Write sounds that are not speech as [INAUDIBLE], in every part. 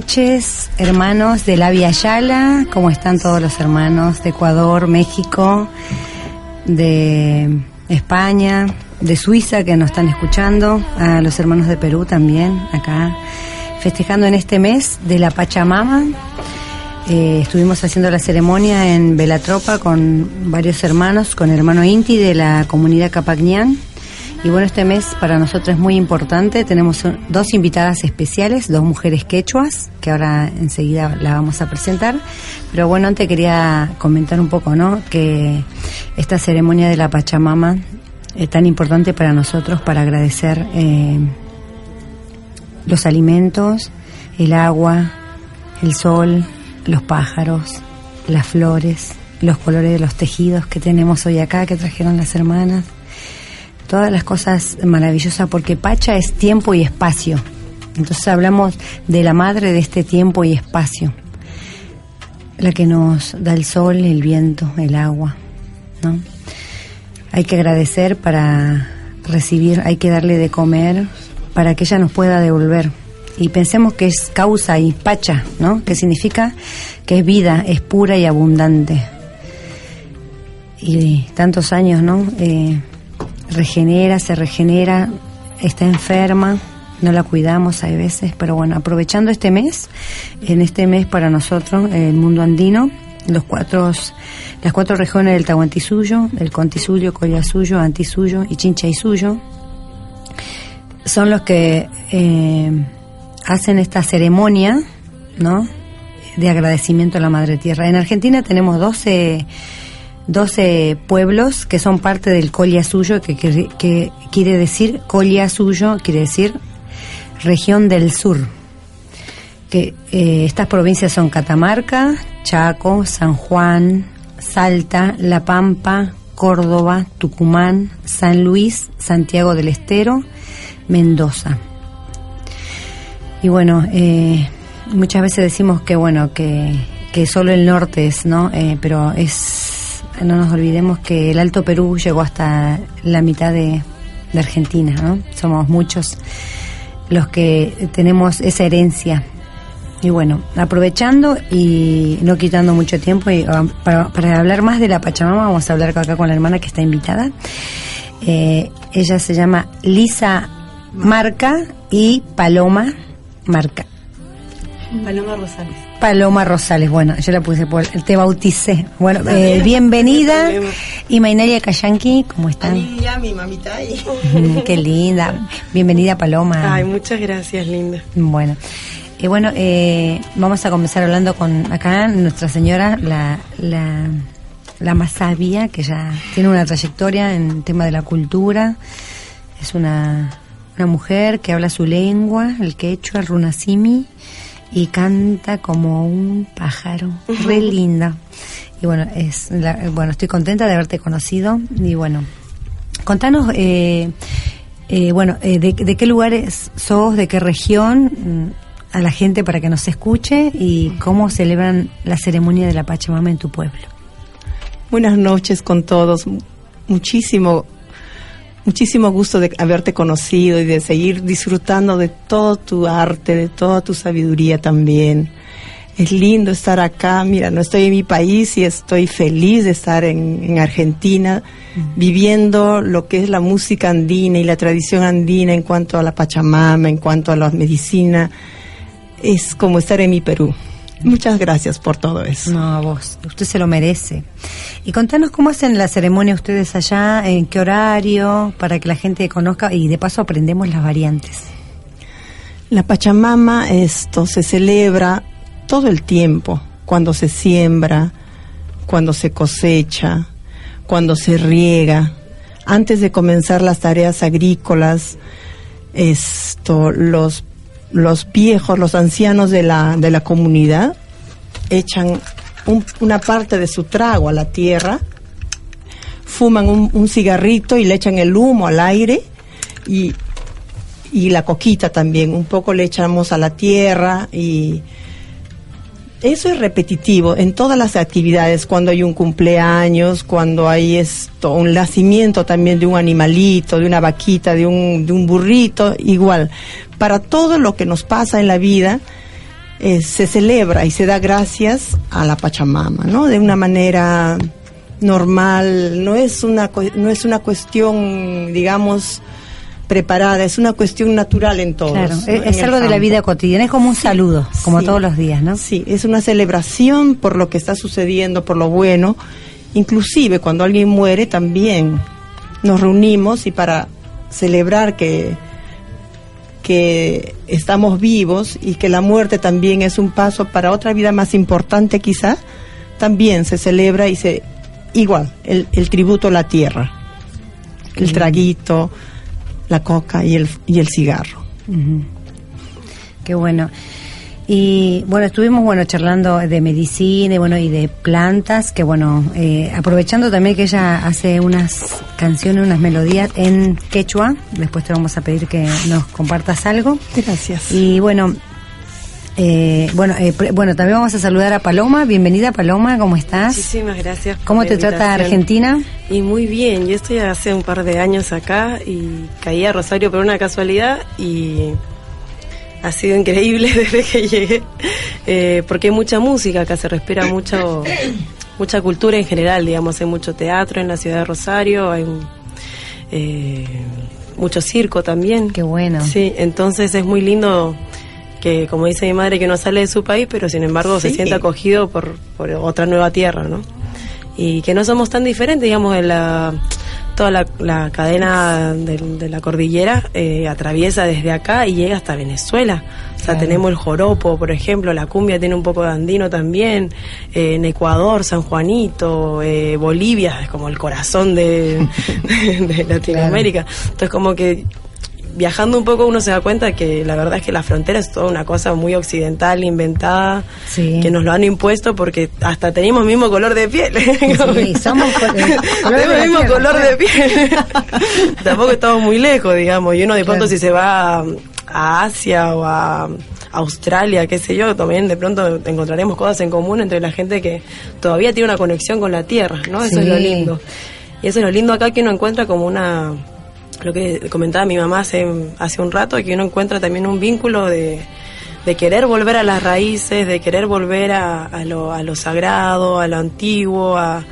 Noches, hermanos de la Via Yala. ¿Cómo están todos los hermanos de Ecuador, México, de España, de Suiza que nos están escuchando? A los hermanos de Perú también, acá, festejando en este mes de la Pachamama. Eh, estuvimos haciendo la ceremonia en Velatropa con varios hermanos, con hermano Inti de la comunidad Capagnián y bueno, este mes para nosotros es muy importante. Tenemos dos invitadas especiales, dos mujeres quechuas, que ahora enseguida la vamos a presentar. Pero bueno, antes quería comentar un poco, ¿no? Que esta ceremonia de la Pachamama es tan importante para nosotros para agradecer eh, los alimentos, el agua, el sol, los pájaros, las flores, los colores de los tejidos que tenemos hoy acá, que trajeron las hermanas todas las cosas maravillosas, porque Pacha es tiempo y espacio. Entonces hablamos de la madre de este tiempo y espacio, la que nos da el sol, el viento, el agua, ¿no? Hay que agradecer para recibir, hay que darle de comer para que ella nos pueda devolver. Y pensemos que es causa y pacha, ¿no? Que significa que es vida, es pura y abundante. Y tantos años, ¿no? Eh, regenera, se regenera, está enferma, no la cuidamos hay veces, pero bueno, aprovechando este mes, en este mes para nosotros, el mundo andino, los cuatro, las cuatro regiones del Tahuantisuyo, el Contisuyo, Collasuyo, Antisuyo y Chinchaysuyo, son los que eh, hacen esta ceremonia, ¿no? De agradecimiento a la Madre Tierra. En Argentina tenemos 12 12 pueblos que son parte del Colia Suyo, que, que, quiere decir, Colia Suyo quiere decir región del sur. Que eh, estas provincias son Catamarca, Chaco, San Juan, Salta, La Pampa, Córdoba, Tucumán, San Luis, Santiago del Estero, Mendoza. Y bueno, eh, muchas veces decimos que bueno que, que solo el norte es, ¿no? Eh, pero es no nos olvidemos que el Alto Perú llegó hasta la mitad de, Argentina, ¿no? Somos muchos los que tenemos esa herencia y bueno, aprovechando y no quitando mucho tiempo, y, ah, para, hablar más de la Pachamama, vamos a hablar acá con la hermana que está invitada. Eh, ella se llama Lisa Marca y Paloma Marca. Paloma Rosales. Paloma Rosales, bueno, yo la puse por, te bauticé. Bueno, eh, bien, bienvenida. Y Maineria Kayanki, ¿cómo están? Ani, ya mi mamita ahí. Mm, Qué linda. Bienvenida, Paloma. Ay, muchas gracias, linda. Bueno, y bueno, eh, vamos a comenzar hablando con acá nuestra señora, la, la, la más sabia, que ya tiene una trayectoria en el tema de la cultura. Es una, una mujer que habla su lengua, el quechua, el runasimi, y canta como un pájaro. Re linda. Y bueno, es la- bueno, estoy contenta de haberte conocido. Y bueno, contanos, eh, eh, bueno, eh, de, de qué lugares sos, de qué región, mm, a la gente para que nos escuche y cómo celebran la ceremonia de la Pachamama en tu pueblo. Buenas noches con todos. Muchísimo, muchísimo gusto de haberte conocido y de seguir disfrutando de todo tu arte, de toda tu sabiduría también. Es lindo estar acá. Mira, no estoy en mi país y estoy feliz de estar en, en Argentina, viviendo lo que es la música andina y la tradición andina en cuanto a la Pachamama, en cuanto a la medicina. Es como estar en mi Perú. Muchas gracias por todo eso. No, a vos, usted se lo merece. Y contanos cómo hacen la ceremonia ustedes allá, en qué horario, para que la gente conozca y de paso aprendemos las variantes. La Pachamama esto se celebra todo el tiempo, cuando se siembra, cuando se cosecha, cuando se riega, antes de comenzar las tareas agrícolas, esto los los viejos, los ancianos de la de la comunidad echan un- una parte de su trago a la tierra, fuman un, un cigarrito y le echan el humo al aire y y la coquita también, un poco le echamos a la tierra y eso es repetitivo en todas las actividades, cuando hay un cumpleaños, cuando hay esto, un nacimiento también de un animalito, de una vaquita, de un, de un burrito, igual. Para todo lo que nos pasa en la vida, eh, se celebra y se da gracias a la Pachamama, ¿no? De una manera normal, no es una, no es una cuestión, digamos, preparada, es una cuestión natural en todos. claro, ¿no? es, algo de la vida cotidiana, es como un saludo, como Sí. todos los días, ¿no? Sí, es una celebración por lo que está sucediendo, por lo bueno. Inclusive cuando alguien muere también nos reunimos y para celebrar que, que estamos vivos y que la muerte también es un paso para otra vida más importante quizá, también se celebra y se igual, el, el tributo a la tierra, el traguito, la coca y el, y el cigarro. Qué bueno. Y bueno, estuvimos bueno charlando de medicina y bueno y de plantas, que bueno, eh, aprovechando también que ella hace unas canciones, unas melodías en quechua, después te vamos a pedir que nos compartas algo. Gracias. Y bueno, eh, bueno, eh, pre- bueno, también vamos a saludar a Paloma. Bienvenida Paloma, ¿cómo estás? Muchísimas gracias. por ¿Cómo la te trata. Argentina? Y muy bien, yo estoy hace un par de años acá y caí a Rosario por una casualidad y ha sido increíble [LAUGHS] desde que llegué, eh, porque hay mucha música acá, se respira mucho, mucha cultura en general, digamos, hay mucho teatro en la ciudad de Rosario, hay un, eh, mucho circo también. Qué bueno. Sí, entonces es muy lindo que, como dice mi madre, que no sale de su país, pero sin embargo se siente acogido por, por otra nueva tierra, ¿no? Y que no somos tan diferentes, digamos, en la, toda la, la cadena de, la cordillera eh, atraviesa desde acá y llega hasta Venezuela. O sea, Claro. tenemos el joropo, por ejemplo, la cumbia tiene un poco de andino también, eh, en Ecuador, San Juanito, eh, Bolivia, es como el corazón de, [LAUGHS] de- de Latinoamérica. Entonces, como que viajando un poco uno se da cuenta que la verdad es que la frontera es toda una cosa muy occidental, inventada, Sí. que nos lo han impuesto porque hasta tenemos mismo color de piel. Sí, [LAUGHS] somos col- color tenemos el mismo tierra, color de piel. [LAUGHS] Tampoco estamos muy lejos, digamos. Y uno de pronto Claro. si se va a, a Asia o a Australia, qué sé yo, también de pronto encontraremos cosas en común entre la gente que todavía tiene una conexión con la tierra, ¿no? Eso es lo lindo. Y eso es lo lindo acá que uno encuentra como una lo que comentaba mi mamá hace, hace un rato, que uno encuentra también un vínculo de, de querer volver a las raíces, de querer volver a, a, lo, a lo sagrado, a lo antiguo, a...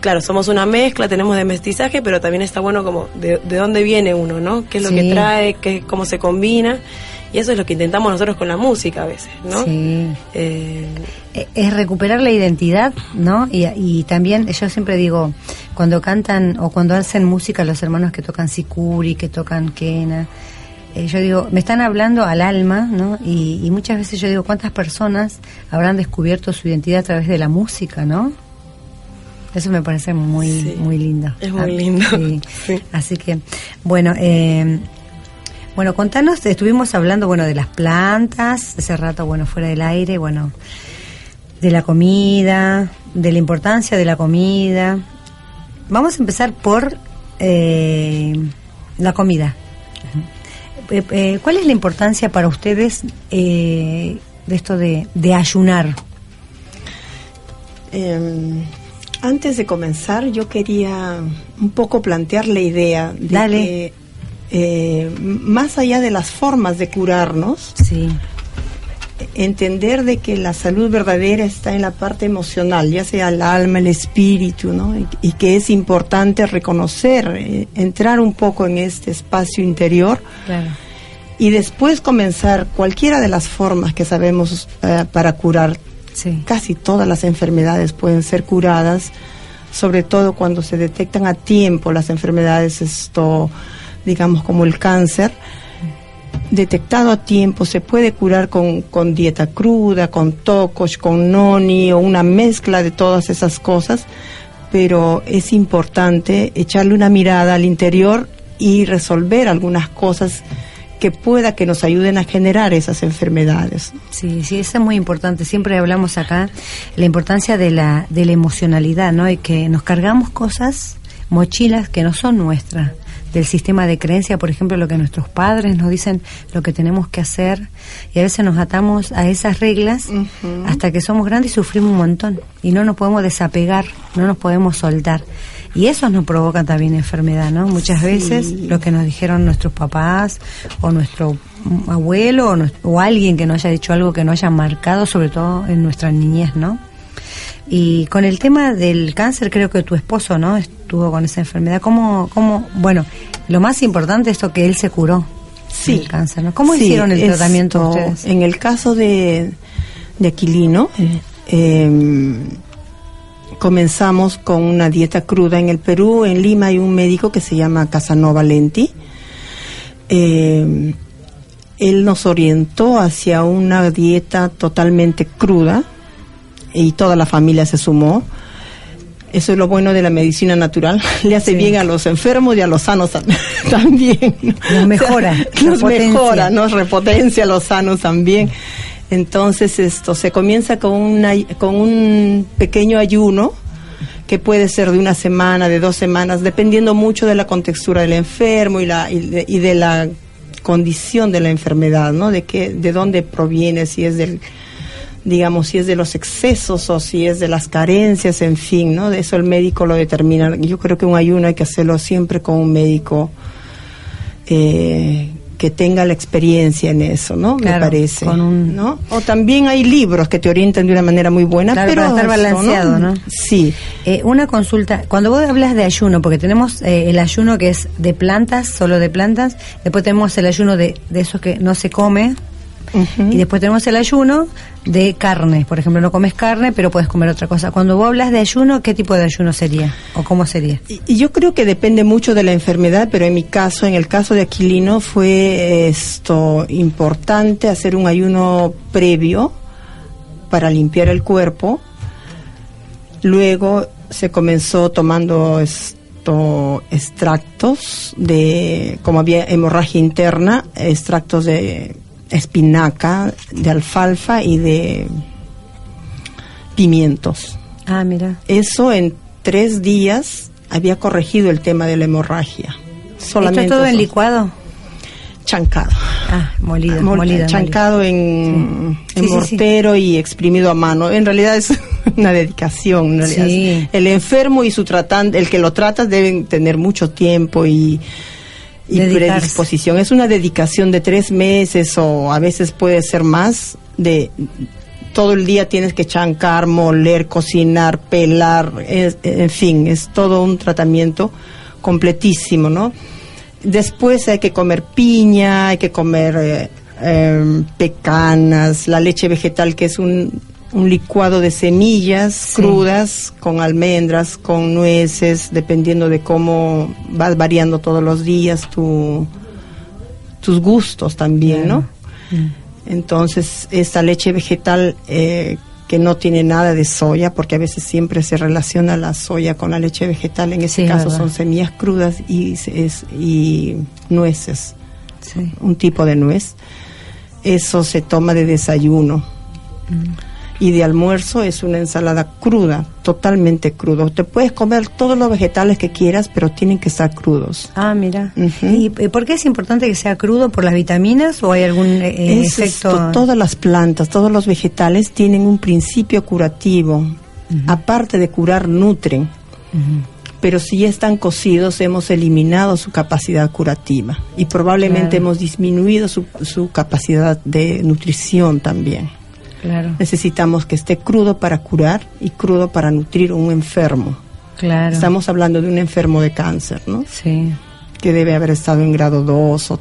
Claro, somos una mezcla, tenemos de mestizaje, pero también está bueno como de, de dónde viene uno, ¿no? ¿Qué es lo Sí. que trae, qué, cómo se combina? Y eso es lo que intentamos nosotros con la música a veces, ¿no? Sí. Eh, Eh, Es recuperar la identidad, ¿no? Y, y también, yo siempre digo, cuando cantan o cuando hacen música los hermanos que tocan Sikuri, que tocan Kena, eh, yo digo, me están hablando al alma, ¿no? Y, y muchas veces yo digo, ¿cuántas personas habrán descubierto su identidad a través de la música, ¿no? Eso me parece muy, Sí. muy lindo. Es muy Ah, lindo. sí. [LAUGHS] Sí. Así que, bueno, eh, bueno, contanos, estuvimos hablando, bueno, de las plantas, hace rato, bueno, fuera del aire, bueno, de la comida, de la importancia de la comida. Vamos a empezar por eh, la comida. Eh, eh, ¿Cuál es la importancia para ustedes eh, de esto de, de ayunar? Eh, antes de comenzar, yo quería un poco plantear la idea de Dale. que eh, más allá de las formas de curarnos, Sí, entender de que la salud verdadera está en la parte emocional, ya sea el alma, el espíritu, ¿no? Y, y que es importante reconocer, eh, entrar un poco en este espacio interior claro. y después comenzar cualquiera de las formas que sabemos eh, para curar. Sí, Casi todas las enfermedades pueden ser curadas, sobre todo cuando se detectan a tiempo las enfermedades, esto, digamos, como el cáncer. Detectado a tiempo, se puede curar con, con dieta cruda, con tocos, con noni o una mezcla de todas esas cosas, pero es importante echarle una mirada al interior y resolver algunas cosas que pueda que nos ayuden a generar esas enfermedades. Sí, sí, eso es muy importante. Siempre hablamos acá la importancia de la, de la emocionalidad, ¿no? Y que nos cargamos cosas, mochilas que no son nuestras, del sistema de creencia, por ejemplo, lo que nuestros padres nos dicen, lo que tenemos que hacer, y a veces nos atamos a esas reglas hasta que somos grandes y sufrimos un montón, y no nos podemos desapegar, no nos podemos soltar. Y eso nos provoca también enfermedad, ¿no? Muchas veces lo que nos dijeron nuestros papás o nuestro abuelo o, o alguien que nos haya dicho algo que nos haya marcado, sobre todo en nuestra niñez, ¿no? Y con el tema del cáncer, creo que tu esposo, ¿no? Estuvo con esa enfermedad. ¿Cómo, cómo, bueno, lo más importante es esto que él se curó Sí. del cáncer, ¿no? ¿Cómo Sí, hicieron el tratamiento ustedes? En el caso de, de Aquilino, eh, em, comenzamos con una dieta cruda. En el Perú, en Lima, hay un médico que se llama Casanova Lenti. Eh, él nos orientó hacia una dieta totalmente cruda y toda la familia se sumó. Eso es lo bueno de la medicina natural. [LAUGHS] Le hace Sí. bien a los enfermos y a los sanos tam- [LAUGHS] también. ¿no? Los [LAUGHS] mejora, los repotencia. mejora, nos repotencia a los sanos también. Entonces esto se comienza con, una, con un pequeño ayuno que puede ser de una semana, de dos semanas, dependiendo mucho de la contextura del enfermo y, la, y, de, y de la condición de la enfermedad, ¿no? De, qué, de dónde proviene, si es del digamos, si es de los excesos o si es de las carencias, en fin, ¿no? De eso el médico lo determina. Yo creo que un ayuno hay que hacerlo siempre con un médico eh, que tenga la experiencia en eso, ¿no? Claro, Me parece. con un- ¿no? O también hay libros que te orientan de una manera muy buena, Claro, pero para estar balanceado, ¿no? Sí. Eh, una consulta, cuando vos hablas de ayuno, porque tenemos eh, el ayuno que es de plantas, solo de plantas, después tenemos el ayuno de, de eso que no se come, Y después tenemos el ayuno de carne. Por ejemplo, no comes carne, pero puedes comer otra cosa. Cuando vos hablas de ayuno, ¿qué tipo de ayuno sería? ¿O cómo sería? Y, y yo creo que depende mucho de la enfermedad, pero en mi caso, en el caso de Aquilino, fue esto importante hacer un ayuno previo para limpiar el cuerpo. Luego se comenzó tomando esto extractos de, como había hemorragia interna, extractos de espinaca, de alfalfa y de pimientos. Ah, mira. Eso en tres días había corregido el tema de la hemorragia. Solamente ¿Esto todo en licuado? chancado. Ah, molido, Mol- molida. chancado en, Sí. en Sí, sí, sí. mortero y exprimido a mano. En realidad es [LAUGHS] una dedicación. en realidad. El enfermo y su tratante, el que lo trata deben tener mucho tiempo y, y Dedicarse. predisposición. Es una dedicación de tres meses o a veces puede ser más de todo el día tienes que chancar, moler, cocinar, pelar, es- en fin, es todo un tratamiento completísimo, ¿no? Después hay que comer piña, hay que comer eh, em, pecanas, la leche vegetal que es un, un licuado de semillas Sí. crudas con almendras, con nueces, dependiendo de cómo vas variando todos los días tu, tus gustos también, ¿no? Entonces, esta leche vegetal eh, que no tiene nada de soya, porque a veces siempre se relaciona la soya con la leche vegetal, en ese Sí, caso verdad. son semillas crudas y, es- y nueces, Sí. un tipo de nuez. Eso se toma de desayuno. Mm. Y de almuerzo es una ensalada cruda, totalmente crudo. Te puedes comer todos los vegetales que quieras, pero tienen que estar crudos. Ah, mira. ¿Y eh, por qué es importante que sea crudo? ¿Por las vitaminas o hay algún eh, Es efecto? esto, todas las plantas, todos los vegetales tienen un principio curativo. Aparte de curar, nutren. Pero si ya están cocidos, hemos eliminado su capacidad curativa. Y probablemente Claro. hemos disminuido su, su capacidad de nutrición también. Claro, Necesitamos que esté crudo para curar y crudo para nutrir a un enfermo. claro. Estamos hablando de un enfermo de cáncer, ¿no? Sí. que debe haber estado en grado 2 o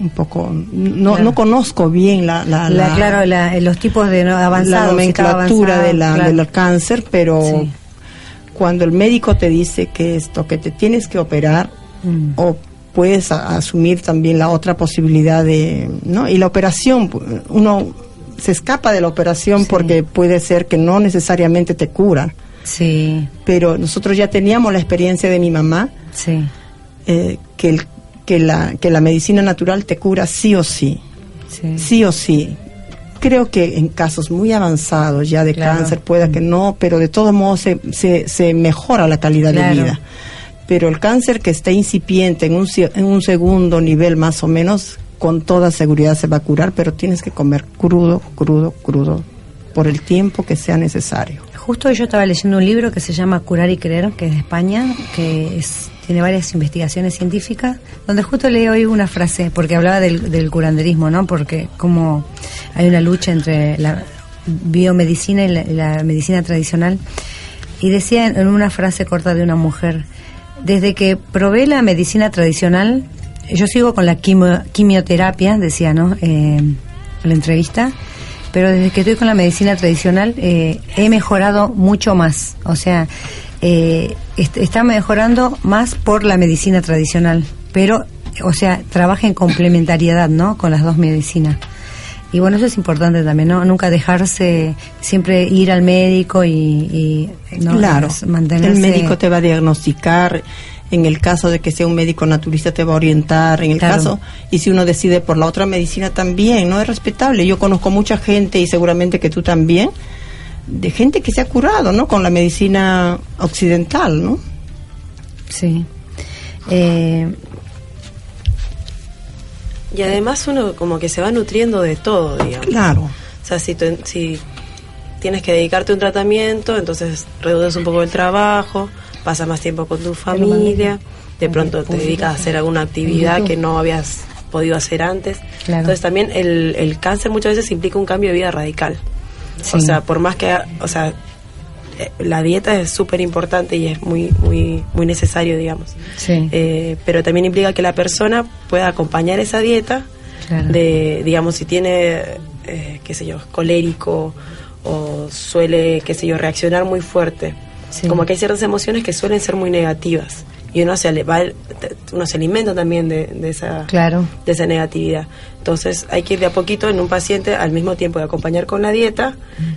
un poco no Claro. no conozco bien la, la, La- la- claro, la- los tipos de no, la avanzados. estaba nomenclatura avanzado, de la, claro. del cáncer pero Sí. cuando el médico te dice que esto que te tienes que operar Mm. o puedes a- asumir también la otra posibilidad de no y la operación uno se escapa de la operación Sí. porque puede ser que no necesariamente te cura Sí, pero nosotros ya teníamos la experiencia de mi mamá sí, eh, que, el- que, la, que la medicina natural te cura sí o sí, sí. sí o sí. Creo que en casos muy avanzados ya de Claro. cáncer pueda que no, pero de todos modos se, se, se mejora la calidad Claro. de vida. Pero el cáncer que está incipiente en un, en un segundo nivel más o menos, con toda seguridad se va a curar, pero tienes que comer crudo, crudo, crudo, por el tiempo que sea necesario. Justo yo estaba leyendo un libro que se llama Curar y Creer, que es de España, que tiene varias investigaciones científicas, donde justo leí hoy una frase, porque hablaba del, del curanderismo, ¿no? Porque como hay una lucha entre la biomedicina y la, la medicina tradicional, y decía en una frase corta de una mujer, desde que probé la medicina tradicional, yo sigo con la quimio- quimioterapia, decía, ¿no? Eh, en la entrevista, pero desde que estoy con la medicina tradicional eh, he mejorado mucho más. O sea, eh, est- está mejorando más por la medicina tradicional, pero, o sea, trabaja en complementariedad, ¿no? Con las dos medicinas. Y bueno, eso es importante también, ¿no? Nunca dejarse, siempre ir al médico y, y, ¿no? Claro, mantenerse... el médico te va a diagnosticar, en el caso de que sea un médico naturista te va a orientar, en el Claro. caso, y si uno decide por la otra medicina también, ¿no? Es respetable. Yo conozco mucha gente, y seguramente que tú también, de gente que se ha curado, ¿no? Con la medicina occidental, ¿no? Sí. Eh, Y además uno como que se va nutriendo de todo, digamos. Claro. O sea, si, tú- si tienes que dedicarte a un tratamiento, entonces reduces un poco el trabajo, pasas más tiempo con tu familia, de pronto te dedicas a hacer alguna actividad que no habías podido hacer antes. Claro. Entonces también el, el cáncer muchas veces implica un cambio de vida radical. O sea, por más que, o sea, eh, la dieta es súper importante y es muy, muy, muy necesario, digamos. sí. Eh, pero también implica que la persona pueda acompañar esa dieta Claro. de, digamos, si tiene, eh, qué sé yo, colérico o suele, qué sé yo, reaccionar muy fuerte. Como que hay ciertas emociones que suelen ser muy negativas y uno se, va, uno se alimenta también de, de esa, Claro. de esa negatividad. Entonces hay que ir de a poquito en un paciente al mismo tiempo de acompañar con la dieta,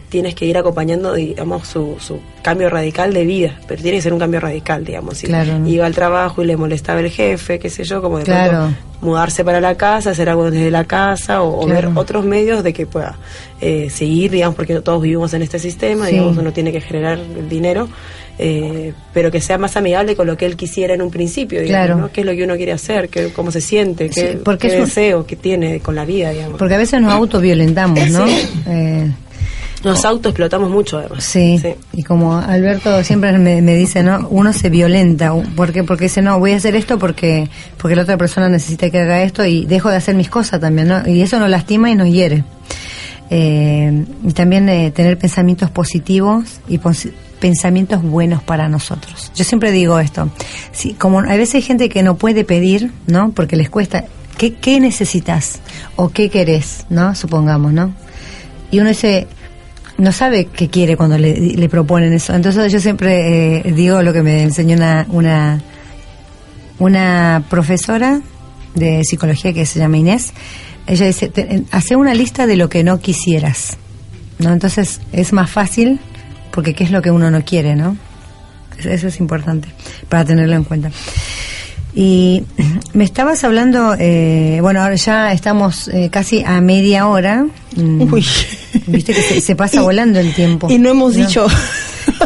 tienes que ir acompañando, digamos, su, su cambio radical de vida, pero tiene que ser un cambio radical, digamos. Si Claro, iba al trabajo y le molestaba el jefe, qué sé yo, como de Claro. pronto mudarse para la casa, hacer algo desde la casa o, o Claro. ver otros medios de que pueda eh, seguir, digamos, porque todos vivimos en este sistema, Sí. digamos, uno tiene que generar el dinero, eh, pero que sea más amigable con lo que él quisiera en un principio, digamos, Claro. ¿no? ¿Qué es lo que uno quiere hacer? ¿Qué, ¿Cómo se siente? ¿Qué, Sí, porque qué es un- deseo que tiene con la vida, digamos? Porque a veces nos autoviolentamos, ¿no? Eh, Los autos explotamos mucho, además. Sí. y como Alberto siempre me, me, dice, ¿no? Uno se violenta. ¿Por qué? Porque dice, no, voy a hacer esto porque porque la otra persona necesita que haga esto y dejo de hacer mis cosas también, ¿no? Y eso nos lastima y nos hiere. Eh, y también eh, tener pensamientos positivos y pensamientos buenos para nosotros. Yo siempre digo esto, si, como a veces hay gente que no puede pedir, ¿no? Porque les cuesta, ¿qué, qué necesitas? ¿O qué querés? ¿No? Supongamos, ¿no? Y uno dice, no sabe qué quiere cuando le, le proponen eso. Entonces yo siempre eh, digo lo que me enseñó una, una, una profesora de psicología que se llama Inés. Ella dice, hace una lista de lo que no quisieras. ¿no? Entonces es más fácil porque qué es lo que uno no quiere, ¿no? Eso es importante para tenerlo en cuenta. Y me estabas hablando, eh, bueno, ahora ya estamos eh, casi a media hora. Mm, Uy. Viste que se, pasa [LAUGHS] volando el tiempo. Y no hemos dicho. [LAUGHS]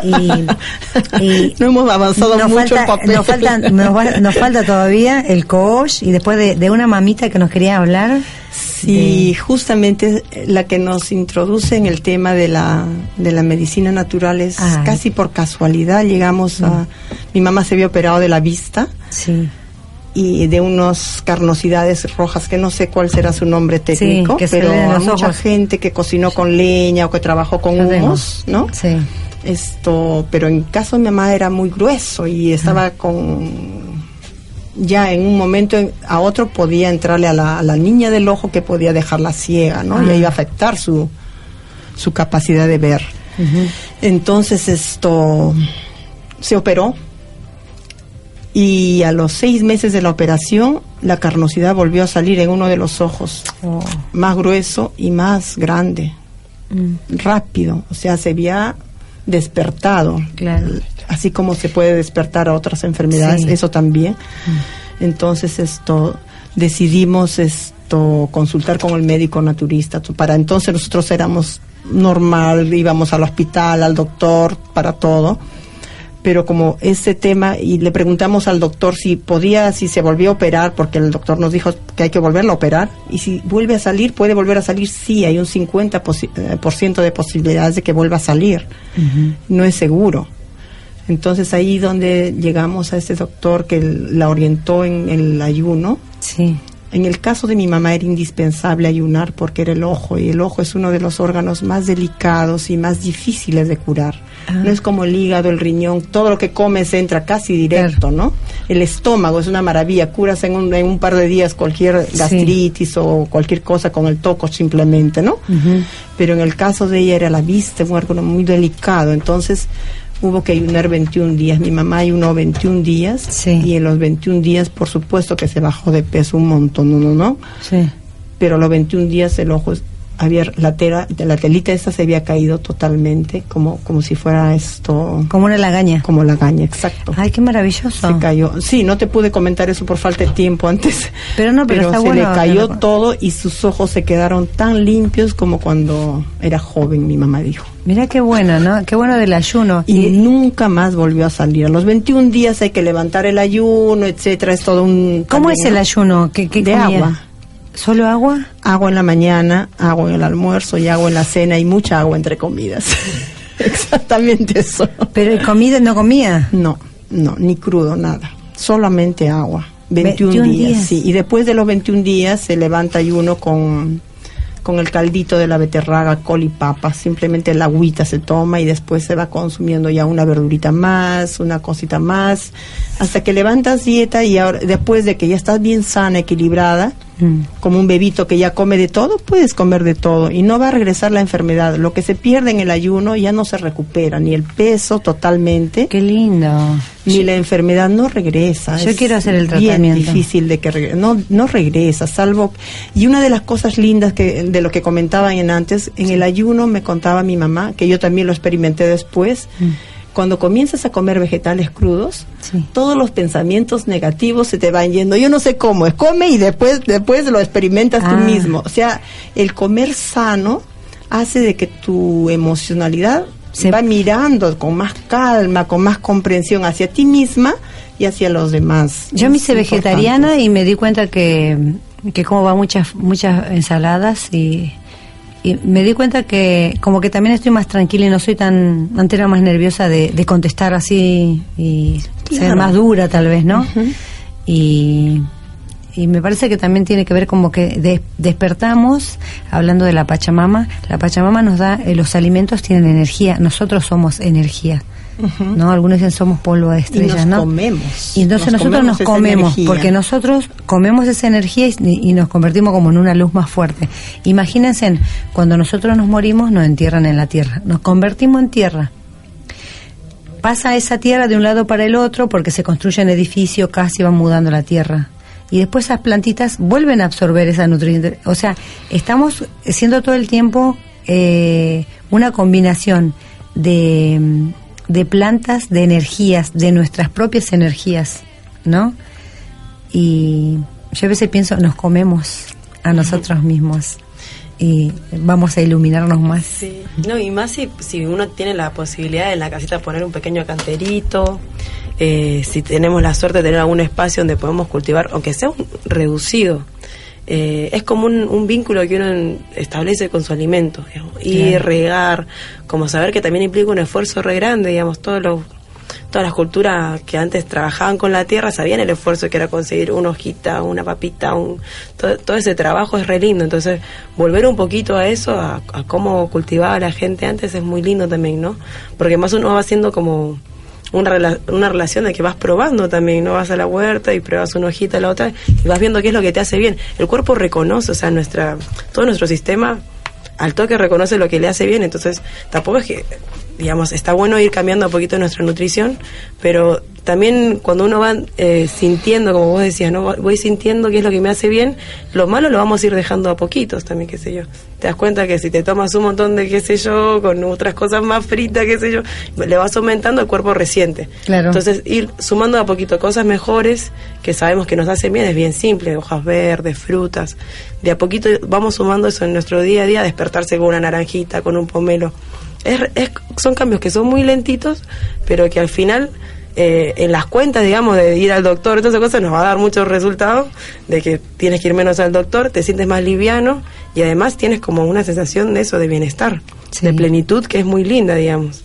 Y, no hemos avanzado mucho falta, Nos falta, nos, falta todavía el coach y después de, de, una mamita que nos quería hablar. Sí, justamente la que nos introduce en el tema de la, de la medicina natural es casi por casualidad. Llegamos a. Mm. Mi mamá se había operado de la vista. Sí y de unas carnosidades rojas que no sé cuál será su nombre técnico, pero a mucha gente que cocinó con leña o que trabajó con humos, ¿no? Sí. Esto, pero en caso de mi mamá era muy grueso y estaba ah. con ya en un momento a otro podía entrarle a la, niña del ojo que podía dejarla ciega, ¿no? Y ah. iba a afectar su, su capacidad de ver. Entonces esto se operó y a los seis meses de la operación la carnosidad volvió a salir en uno de los ojos, oh. más grueso y más grande, mm. rápido, o sea, se había despertado, así como se puede despertar a otras enfermedades, eso también. Mm. Entonces esto decidimos esto consultar con el médico naturista. Para entonces nosotros éramos normal, íbamos al hospital, al doctor, para todo pero como ese tema y le preguntamos al doctor si podía, si se volvió a operar, porque el doctor nos dijo que hay que volverlo a operar, y si vuelve a salir, puede volver a salir, sí, hay un 50% eh, por ciento de posibilidades de que vuelva a salir, no es seguro. Entonces ahí donde llegamos a ese doctor que la orientó en el ayuno, sí. En el caso de mi mamá era indispensable ayunar porque era el ojo y el ojo es uno de los órganos más delicados y más difíciles de curar. Ah. No es como el hígado, el riñón, todo lo que comes entra casi directo, ¿no? El estómago es una maravilla, curas en un, en un par de días cualquier gastritis o cualquier cosa con el toco simplemente, ¿no? Pero en el caso de ella era la vista, un órgano muy delicado, entonces hubo que ayunar 21 días. Mi mamá ayunó 21 días y en los 21 días, por supuesto que se bajó de peso un montón, ¿no? no, no? Sí. Pero los 21 días el ojo había la tela, la telita esta se había caído totalmente, como como si fuera esto. Como una lagaña. Como lagaña, exacto. Ay, qué maravilloso. Se cayó. Sí, no te pude comentar eso por falta de tiempo antes. Pero no, pero, se le cayó todo y sus ojos se quedaron tan limpios como cuando era joven, mi mamá dijo. Mira qué bueno, ¿no? Qué bueno del ayuno. Y, nunca más volvió a salir. A los 21 días hay que levantar el ayuno, etcétera. Es todo un. ¿Cómo es el ayuno? ¿Qué, qué de agua. ¿Solo agua? Agua en la mañana, agua en el almuerzo y agua en la cena y mucha agua entre comidas. [LAUGHS] Exactamente eso. ¿Pero comida no comía? No, no, ni crudo, nada. Solamente agua. 21, días, sí. Y después de los 21 días se levanta y uno con, con el caldito de la beterraga, col y papa. Simplemente la agüita se toma y después se va consumiendo ya una verdurita más, una cosita más, hasta que levantas dieta y ahora, después de que ya estás bien sana, equilibrada, Mm. como un bebito que ya come de todo, puedes comer de todo y no va a regresar la enfermedad. Lo que se pierde en el ayuno ya no se recupera, ni el peso totalmente. Qué lindo. Ni la enfermedad no regresa. Yo quiero hacer el tratamiento. Bien difícil de que no no regresa, salvo y una de las cosas lindas que de lo que comentaban en antes, en el ayuno me contaba mi mamá, que yo también lo experimenté después. Mm cuando comienzas a comer vegetales crudos, todos los pensamientos negativos se te van yendo. Yo no sé cómo, es come y después, después lo experimentas tú ah. mismo. O sea, el comer sano hace de que tu emocionalidad se va mirando con más calma, con más comprensión hacia ti misma y hacia los demás. Yo me hice vegetariana y me di cuenta que, que como va muchas, muchas ensaladas y y me di cuenta que como que también estoy más tranquila y no soy tan antes era más nerviosa de, de contestar así y ser más dura tal vez no y y me parece que también tiene que ver como que de- despertamos hablando de la Pachamama la Pachamama nos da eh, los alimentos tienen energía nosotros somos energía no algunos dicen somos polvo de estrellas no comemos. y entonces Nos nosotros comemos nos comemos porque nosotros comemos esa energía y, y nos convertimos como en una luz más fuerte. Imagínense, cuando nosotros nos morimos nos entierran en la tierra, nos convertimos en tierra. Pasa esa tierra de un lado para el otro porque se construyen edificios, casi van mudando la tierra. Y después esas plantitas vuelven a absorber esa nutriente. O sea, estamos siendo todo el tiempo eh, una combinación de, de plantas, de energías, de nuestras propias energías, ¿no? Y yo a veces pienso, nos comemos a nosotros mismos y vamos a iluminarnos más. Sí, no, y más si, si uno tiene la posibilidad en la casita poner un pequeño canterito, eh, si tenemos la suerte de tener algún espacio donde podemos cultivar, aunque sea un reducido. Eh, es como un, un vínculo que uno establece con su alimento, digamos, y Claro. regar, como saber que también implica un esfuerzo re grande, digamos, todos los todas las culturas que antes trabajaban con la tierra sabían el esfuerzo que era conseguir una hojita, una papita, un, todo, todo ese trabajo es re lindo. Entonces, volver un poquito a eso, a, a cómo cultivaba la gente antes, es muy lindo también, ¿no? Porque más uno va haciendo como una, rela- una relación de que vas probando también, ¿no? Vas a la huerta y pruebas una hojita, la otra, y vas viendo qué es lo que te hace bien. El cuerpo reconoce, o sea, nuestra todo nuestro sistema al toque reconoce lo que le hace bien, entonces tampoco es que, digamos, está bueno ir cambiando a poquito nuestra nutrición, pero también cuando uno va eh, sintiendo, como vos decías, ¿no? voy sintiendo qué es lo que me hace bien, lo malo lo vamos a ir dejando a poquitos también, qué sé yo. Te das cuenta que si te tomas un montón de, qué sé yo, con otras cosas más fritas, qué sé yo, le vas aumentando, el cuerpo resiente. Claro. Entonces, ir sumando a poquito cosas mejores que sabemos que nos hacen bien, es bien simple, hojas verdes, frutas. De a poquito vamos sumando eso en nuestro día a día, despertarse con una naranjita, con un pomelo. Es, es- son cambios que son muy lentitos, pero que al final, eh, en las cuentas, digamos, de ir al doctor, todas esas cosas, nos va a dar muchos resultados de que tienes que ir menos al doctor, te sientes más liviano y además tienes como una sensación de eso, de bienestar, Sí. de plenitud, que es muy linda, digamos.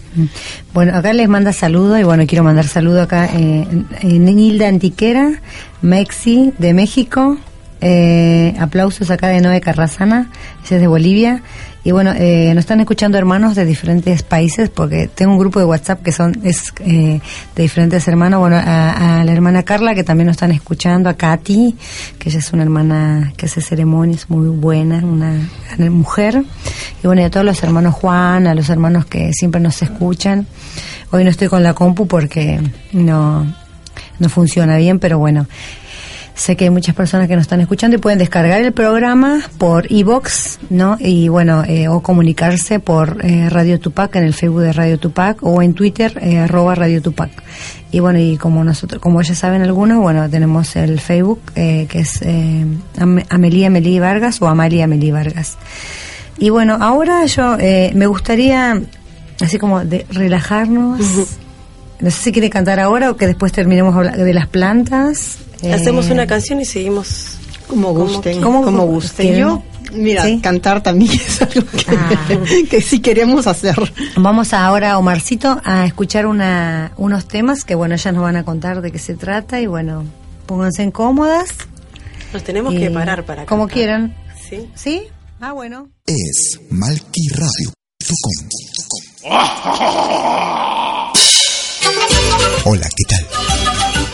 Bueno, acá les manda saludo y bueno, quiero mandar saludo acá eh, en Hilda Antiquera, Mexi de México, eh, aplausos acá de Noé Carrazana, ese es de Bolivia. Y bueno, eh, nos están escuchando hermanos de diferentes países porque tengo un grupo de WhatsApp que son es eh, de diferentes hermanos. Bueno, a, la hermana Carla que también nos están escuchando, a Katy, que ella es una hermana que hace ceremonias muy buena, una mujer. Y bueno, y a todos los hermanos Juan, a los hermanos que siempre nos escuchan. Hoy no estoy con la compu porque no, no funciona bien, pero bueno. Sé que hay muchas personas que nos están escuchando y pueden descargar el programa por iBox, ¿no? Y bueno, eh, o comunicarse por eh, Radio Tupac en el Facebook de Radio Tupac o en Twitter eh, arroba Radio Tupac. Y bueno, y como nosotros, como ya saben algunos, bueno, tenemos el Facebook eh, que es eh, Am- Amelia Amelie Vargas o Amalia Amelie Vargas. Y bueno, ahora yo eh, me gustaría así como de relajarnos. No sé si quiere cantar ahora o que después terminemos de las plantas. Eh, Hacemos una canción y seguimos Como gusten, ¿Cómo- como cómo gusten. Yo, mira, Sí. cantar también [LAUGHS] es algo que, Ah. que sí queremos hacer. Vamos ahora, Omarcito, a escuchar una, unos temas que, bueno, ya nos van a contar de qué se trata y, bueno, pónganse cómodas. Nos tenemos y que parar para Como cantar. quieran. ¿Sí? ¿Sí? Ah, bueno. Es malquiradio.com. Hola, ¿qué tal?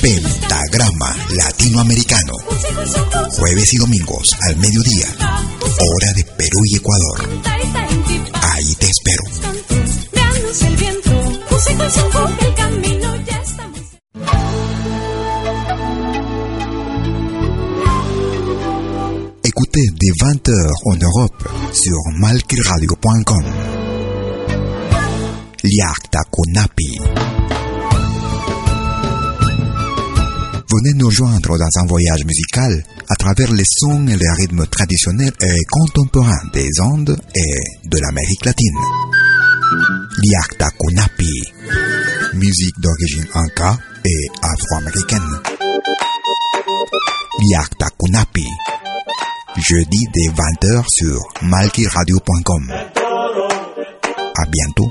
Pentagrama Latinoamericano. Jueves y domingos al mediodía. Hora de Perú y Ecuador. Ahí te espero. Écoutez des 20h en Europe sur malquiradio.com. Liakta Kunapi. Venez nous joindre dans un voyage musical à travers les sons et les rythmes traditionnels et contemporains des Andes et de l'Amérique latine. Liakta Kunapi. Musique d'origine inca et afro-américaine. Liakta Kunapi. Jeudi dès 20h sur malkiradio.com. À bientôt.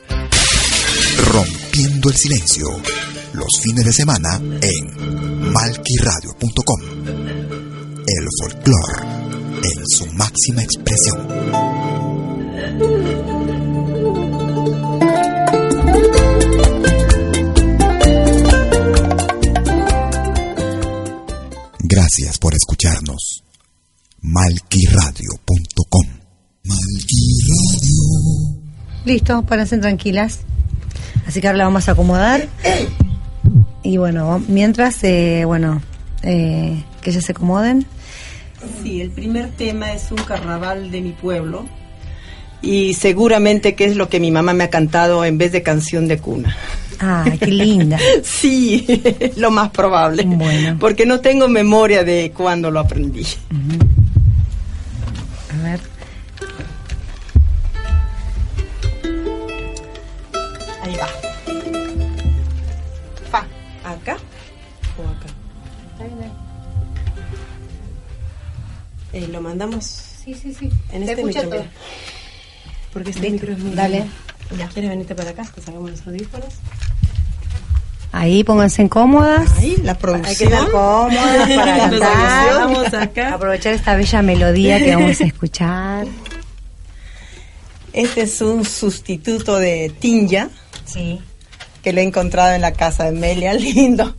Rompiendo el Silencio. Los fines de semana en malquiradio.com. El folclore en su máxima expresión. Gracias por escucharnos. malquiradio.com. Malquiradio. Listo, párense tranquilas. Así que ahora la vamos a acomodar. Y bueno, mientras, eh, bueno, eh, que ellas se acomoden. Sí, el primer tema es un carnaval de mi pueblo y seguramente que es lo que mi mamá me ha cantado en vez de canción de cuna. Ay, qué linda. [LAUGHS] Sí, [LAUGHS] lo más probable. Bueno. Porque no tengo memoria de cuándo lo aprendí. Eh, lo mandamos Sí, sí, sí. en este micro. todo. Porque este Listo. micro es muy Dale. Ya. ¿Quieres venirte para acá? Te sacamos los audífonos. Ahí pónganse cómodas. Ahí, la producción. Hay que estar cómodas para [LAUGHS] cantar. Vamos acá. Aprovechar esta bella melodía que vamos a escuchar. Este es un sustituto de Tinja Sí. que lo he encontrado en la casa de Melia. [LAUGHS] Lindo.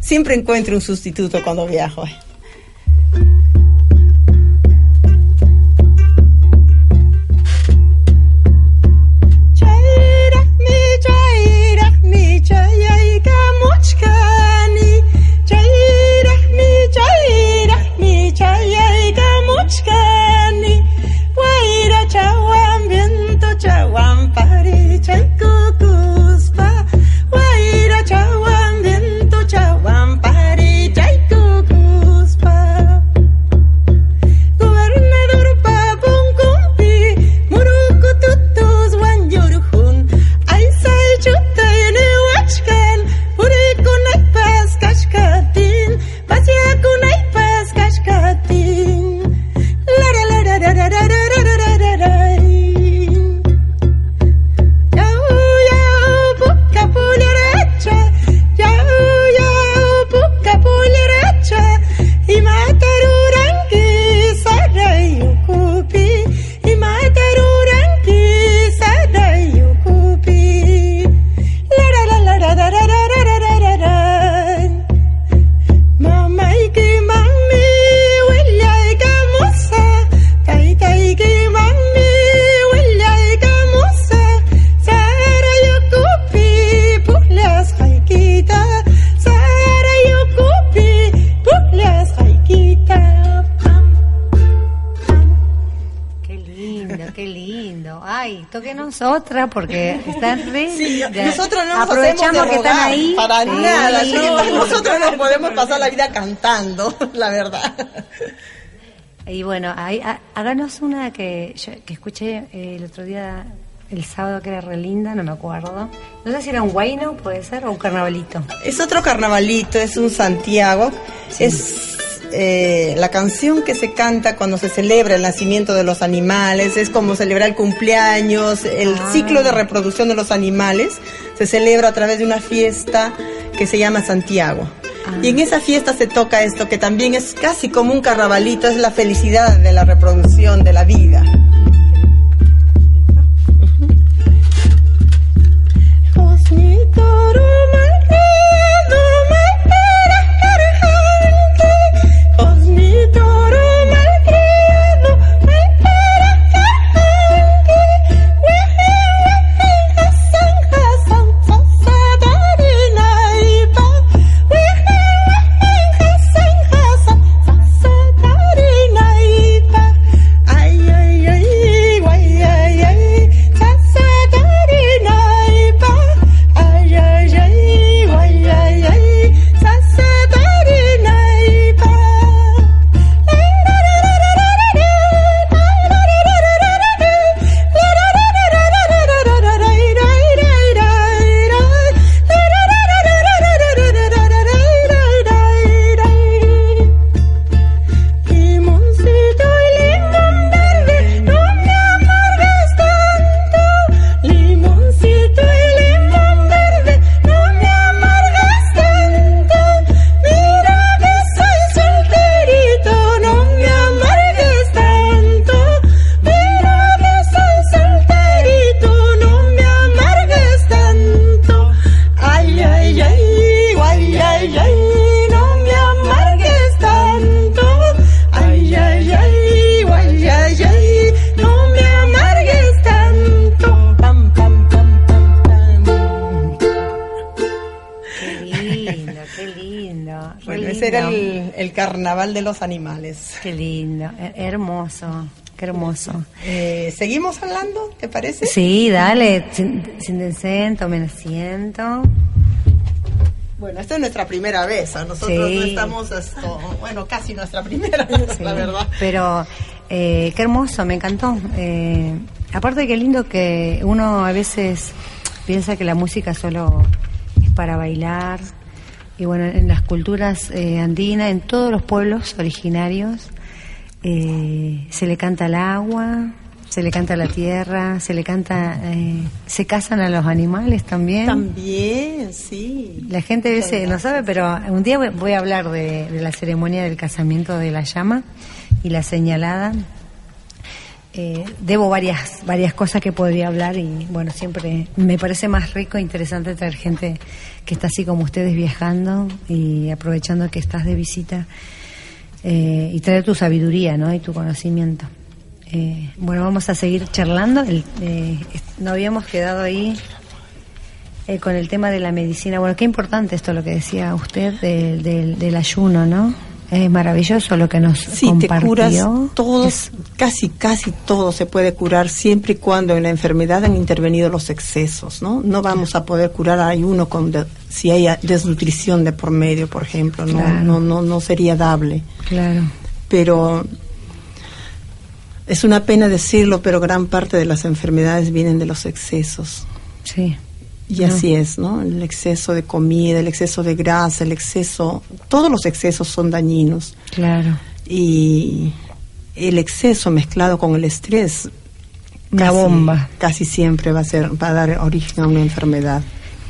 Siempre encuentro un sustituto cuando viajo. ochkani waira chawan viento chawan pari chay kukuspa waira chawan otra porque están re. [LAUGHS] Sí, nosotros no nos aprovechamos de que están ahí. Para Sí. nada. no, [LAUGHS] nosotros no podemos pasar la vida cantando, [LAUGHS] la verdad. Y bueno, ahí, há- háganos una que, yo- que escuché eh, el otro día, el sábado, que era re linda, no me acuerdo. No sé si era un guayno, puede ser, o un carnavalito. Es otro carnavalito, es un Santiago. Es eh, la canción que se canta cuando se celebra el nacimiento de los animales. Es como celebrar el cumpleaños, el Ah. ciclo de reproducción de los animales. Se celebra a través de una fiesta que se llama Santiago. Y en esa fiesta se toca esto, que también es casi como un carnavalito, es la felicidad de la reproducción de la vida. De los animales. Qué lindo, her- hermoso, qué hermoso. Eh, ¿Seguimos hablando? ¿Te parece? Sí, dale, descen, tomen asiento. Bueno, esta es nuestra primera vez. ¿ah? Nosotros Sí. no estamos, esto, bueno, casi nuestra primera vez, Sí, la verdad. Pero eh, qué hermoso, me encantó. Eh, aparte qué lindo que uno a veces piensa que la música solo es para bailar. Y bueno, en las culturas eh, andinas, en todos los pueblos originarios, eh, se le canta al agua, se le canta a la tierra, se le canta, eh, se casan a los animales también. También, sí. La gente a veces no sabe, pero un día voy- voy a hablar de, de la ceremonia del casamiento de la llama y la señalada. Eh, debo varias varias cosas que podría hablar y bueno, siempre me parece más rico e interesante traer gente que está así como ustedes viajando y aprovechando que estás de visita eh, y traer tu sabiduría ¿no? y tu conocimiento. Eh, bueno, vamos a seguir charlando. El- eh, no habíamos quedado ahí eh, con el tema de la medicina. Bueno, qué importante esto lo que decía usted del- del- del ayuno, ¿no? Es maravilloso lo que nos Sí, te curas todo, Es- casi, casi todo se puede curar siempre y cuando en la enfermedad han intervenido los excesos, ¿no? No vamos a poder curar a uno con de- si hay desnutrición de por medio, por ejemplo, no, Claro. no, no, no sería dable. claro. Pero es una pena decirlo, pero gran parte de las enfermedades vienen de los excesos. Sí. Y No. así es, ¿no? El exceso de comida, el exceso de grasa, el exceso, todos los excesos son dañinos. Claro. Y el exceso mezclado con el estrés, Una casi- bomba. Casi siempre va a ser, va a dar origen a una enfermedad.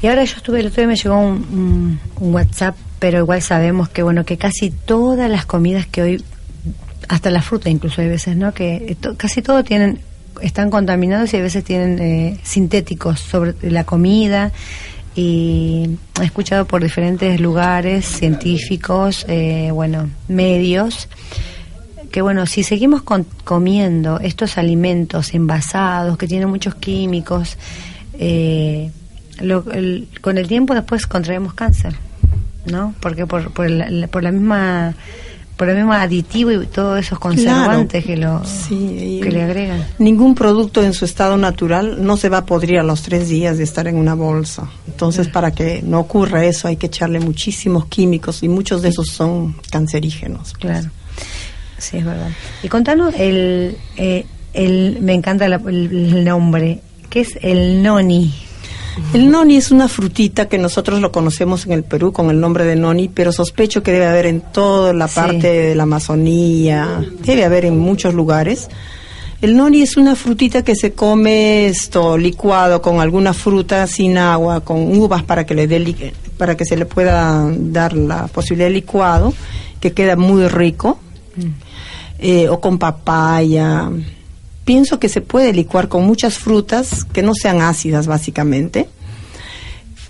Y ahora yo estuve, el otro día me llegó un, un- un WhatsApp, pero igual sabemos que bueno, que casi todas las comidas que hoy, hasta la fruta incluso hay veces, ¿no? Que to- casi todo tienen, están contaminados y a veces tienen eh, sintéticos sobre la comida. Y he escuchado por diferentes lugares, científicos, eh, bueno, medios, que bueno, si seguimos con- comiendo estos alimentos envasados que tienen muchos químicos, eh, lo- el- con el tiempo después contraemos cáncer, ¿no? Porque por, por, por la misma por el mismo aditivo y todos esos conservantes que lo Sí, que le agregan. Ningún producto en su estado natural no se va a podrir a los tres días de estar en una bolsa. Entonces, para que no ocurra eso, hay que echarle muchísimos químicos y muchos de esos son cancerígenos. Claro. Sí, es verdad. Y contanos el, eh, el me encanta la- el, el nombre, ¿qué es el noni? El noni es una frutita que nosotros lo conocemos en el Perú con el nombre de noni, pero sospecho que debe haber en toda la Sí. parte de la Amazonía, debe haber en muchos lugares. El nori es una frutita que se come esto licuado con alguna fruta sin agua, con uvas para que le dé para que se le pueda dar la posibilidad de licuado, que queda muy rico. Eh, o con papaya. Pienso que se puede licuar con muchas frutas que no sean ácidas básicamente.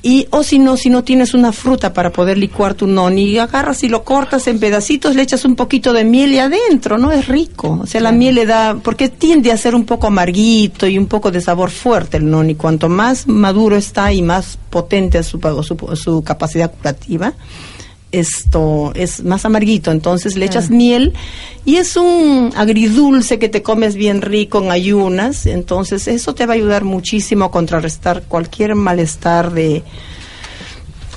Y, o si no, si no tienes una fruta para poder licuar tu noni, agarras y lo cortas en pedacitos, le echas un poquito de miel y adentro, ¿no? Es rico. O sea, la miel le da, porque tiende a ser un poco amarguito y un poco de sabor fuerte el noni. Cuanto más maduro está y más potente es su, su, su capacidad curativa, esto es más amarguito, entonces le echas miel y es un agridulce que te comes bien rico en ayunas, entonces eso te va a ayudar muchísimo a contrarrestar cualquier malestar de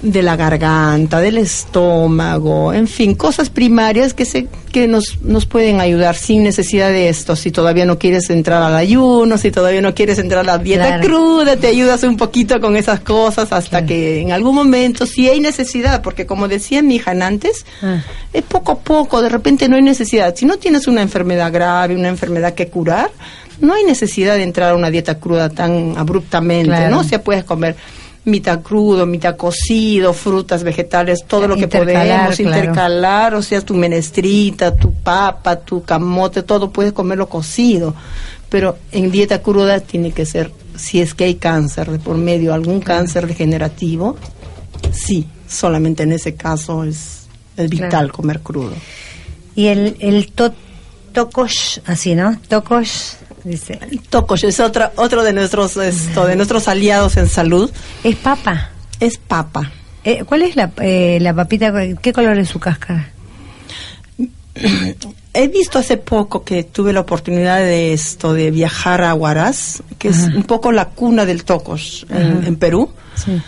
de la garganta, del estómago, en fin, cosas primarias que se que nos nos pueden ayudar sin necesidad de esto. Si todavía no quieres entrar al ayuno, si todavía no quieres entrar a la dieta Claro. cruda, te ayudas un poquito con esas cosas hasta que en algún momento si hay necesidad, porque como decía mi hija antes, Ah. es poco a poco, de repente no hay necesidad. Si no tienes una enfermedad grave, una enfermedad que curar, no hay necesidad de entrar a una dieta cruda tan abruptamente, Claro. ¿no? O sea, puedes comer mitad crudo, mitad cocido, frutas, vegetales, todo lo que Intercalar, podemos claro. intercalar, o sea, tu menestrita, tu papa, tu camote, todo puedes comerlo cocido. Pero en dieta cruda tiene que ser, si es que hay cáncer de por medio, algún cáncer degenerativo, sí, solamente en ese caso es, es vital Claro. comer crudo. Y el, el to- así, ¿no? Tokosh, dice. Tocosh es otra, otro de nuestros, esto, de nuestros aliados en salud, Es papa. es papa. Eh, ¿Cuál es la, eh, la papita? ¿Qué color es su cáscara? [CLEARS THROAT] He visto hace poco que tuve la oportunidad de esto, de viajar a Huaraz, que es un poco la cuna del tocosh en, Perú. Sí.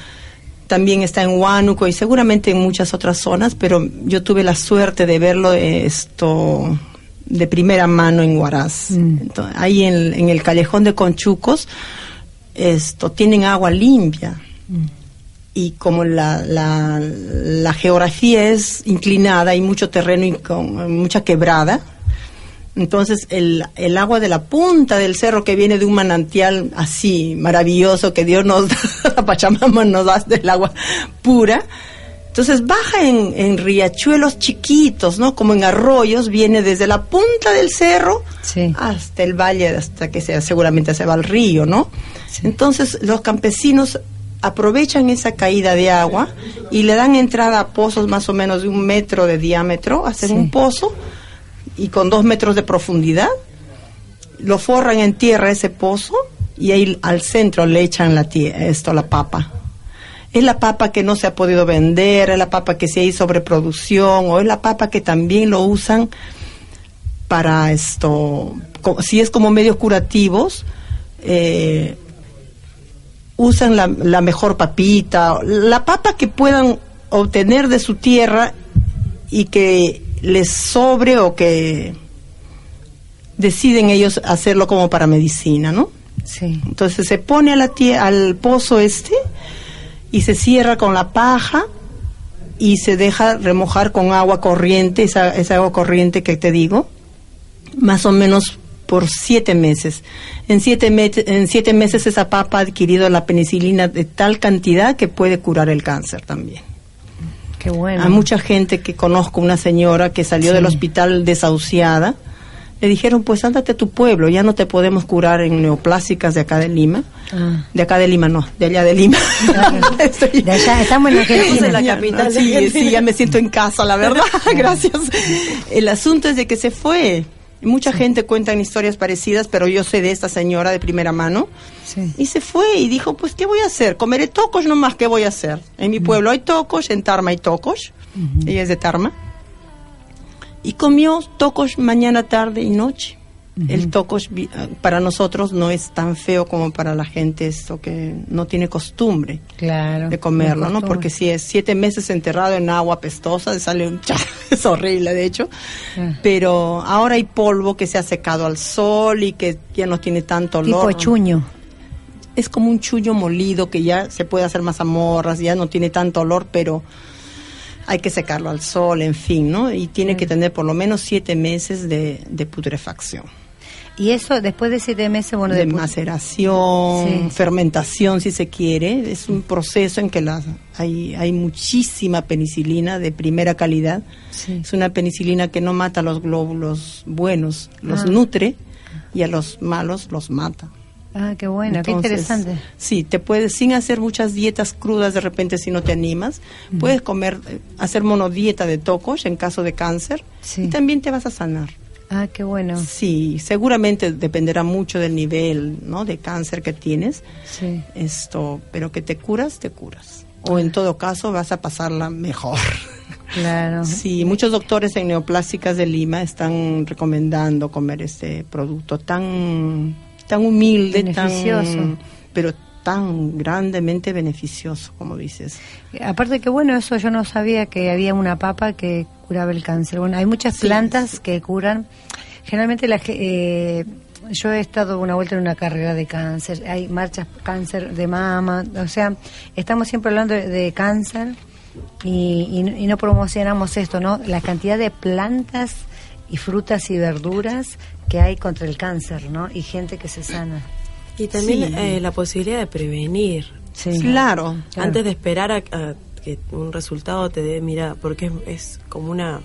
También está en Huánuco y seguramente en muchas otras zonas, pero yo tuve la suerte de verlo esto de primera mano en Huaraz. Mm. Entonces, ahí en, en el callejón de Conchucos, esto tienen agua limpia. Y como la, la, la geografía es inclinada, hay mucho terreno y con mucha quebrada, entonces el, el agua de la punta del cerro que viene de un manantial así maravilloso que Dios nos [LAUGHS] da, la Pachamama nos da del agua pura, entonces baja en, en riachuelos chiquitos, ¿no? Como en arroyos, viene desde la punta del cerro Sí. hasta el valle, hasta que se, seguramente se va al río, ¿no? Entonces los campesinos aprovechan esa caída de agua y le dan entrada a pozos más o menos de un metro de diámetro, hacen Sí. un pozo y con dos metros de profundidad, lo forran en tierra ese pozo y ahí al centro le echan la esto, la papa. Es la papa que no se ha podido vender, es la papa que si hay sobreproducción, o es la papa que también lo usan para esto, si es como medios curativos, eh, usan la, la mejor papita, la papa que puedan obtener de su tierra y que les sobre o que deciden ellos hacerlo como para medicina, ¿no? Sí. Entonces se pone a la tie- al pozo este y se cierra con la paja y se deja remojar con agua corriente, esa, esa agua corriente que te digo, más o menos por siete meses. En siete, me- en siete meses esa papa ha adquirido la penicilina de tal cantidad que puede curar el cáncer también. Qué bueno. A mucha gente que conozco, una señora que salió Sí. del hospital desahuciada, le dijeron, pues ándate a tu pueblo, ya no te podemos curar en neoplásicas de acá de Lima. Ah. De acá de Lima, no, de allá de Lima. [LAUGHS] Estoy- De allá, estamos en la capital. Sí, sí, ya me siento en casa, la verdad. [LAUGHS] Gracias. El asunto es de que se fue. Mucha gente cuenta historias parecidas, pero yo sé de esta señora de primera mano. Sí. Y se fue y dijo, pues, ¿qué voy a hacer? Comeré tocos nomás, ¿qué voy a hacer? En mi pueblo hay tocos, en Tarma hay tocos. Ella es de Tarma. Y comió tocos mañana, tarde y noche. El tocos ah, para nosotros no es tan feo como para la gente esto que no tiene costumbre Claro. de comerlo, Me ¿no? Porque si es siete meses enterrado en agua pestosa, sale un [LAUGHS] cha- es horrible de hecho. Ah. Pero ahora hay polvo que se ha secado al sol y que ya no tiene tanto olor. Tipo chuño. Es como un chullo molido que ya se puede hacer mazamorras, ya no tiene tanto olor, pero hay que secarlo al sol, en fin, ¿no? Y tiene que tener por lo menos siete meses de, de putrefacción. Y eso después de siete meses, bueno, de maceración, Sí. fermentación, si se quiere. Es un proceso en que la, hay, hay muchísima penicilina de primera calidad. Sí. Es una penicilina que no mata a los glóbulos buenos, los Ah. nutre y a los malos los mata. Ah, qué bueno, qué interesante. Sí, te puedes, sin hacer muchas dietas crudas de repente si no te animas, puedes comer, hacer monodieta de tocos en caso de cáncer Sí. y también te vas a sanar. Ah, qué bueno. Sí, seguramente dependerá mucho del nivel ¿no? de cáncer que tienes, Sí. esto, pero que te curas, te curas. O en todo caso vas a pasarla mejor. Claro. [LAUGHS] Sí, muchos doctores en neoplásticas de Lima están recomendando comer este producto tan, tan humilde, Beneficioso. tan, pero tan grandemente beneficioso, como dices. Aparte que bueno, eso yo no sabía que había una papa que curaba el cáncer. Bueno, hay muchas plantas que curan. Generalmente la, ge- eh, yo he estado una vuelta en una carrera de cáncer, hay marchas cáncer de mama, o sea, estamos siempre hablando de, de cáncer y, y no promocionamos esto, ¿no? La cantidad de plantas y frutas y verduras que hay contra el cáncer, ¿no? Y gente que se sana. Y también Sí. eh, la posibilidad de prevenir. Sí. Claro. Claro. Antes de esperar a, a que un resultado te dé, mira, porque es, es como una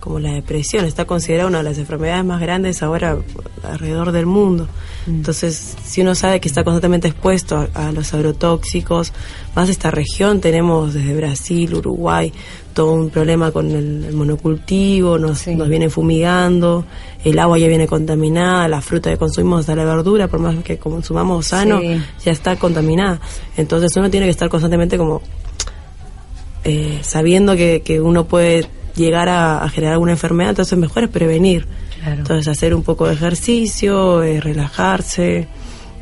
como la depresión, está considerada una de las enfermedades más grandes ahora alrededor del mundo. Entonces, si uno sabe que está constantemente expuesto a, a los agrotóxicos, más esta región tenemos desde Brasil, Uruguay, todo un problema con el, el monocultivo, nos, Sí. nos vienen fumigando, el agua ya viene contaminada, la fruta que consumimos, hasta la verdura, por más que consumamos sano, Sí. ya está contaminada. Entonces uno tiene que estar constantemente como eh, sabiendo que, que uno puede llegar a, a generar alguna enfermedad, entonces mejor es prevenir. Claro. Entonces hacer un poco de ejercicio, eh, relajarse,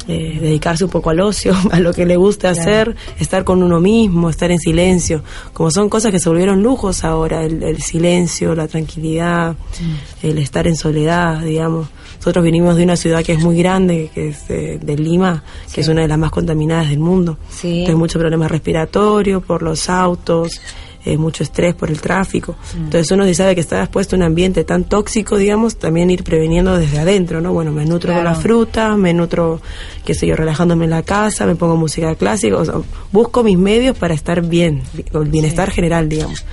eh, dedicarse un poco al ocio, [LAUGHS] a lo que le guste Claro. hacer, estar con uno mismo, estar en silencio, como son cosas que se volvieron lujos ahora, el, el silencio, la tranquilidad, Mm. el estar en soledad, digamos. Nosotros venimos de una ciudad que es muy grande, que es de, de Lima, que es una de las más contaminadas del mundo. Sí. Entonces, mucho problema respiratorio por los autos, eh, mucho estrés por el tráfico. Mm. Entonces uno si sabe que está expuesto a un ambiente tan tóxico, digamos, también ir preveniendo desde adentro, ¿no? Bueno, me nutro con Claro. la fruta, me nutro, qué sé yo, relajándome en la casa, me pongo música clásica, o sea, busco mis medios para estar bien, el bienestar general, digamos.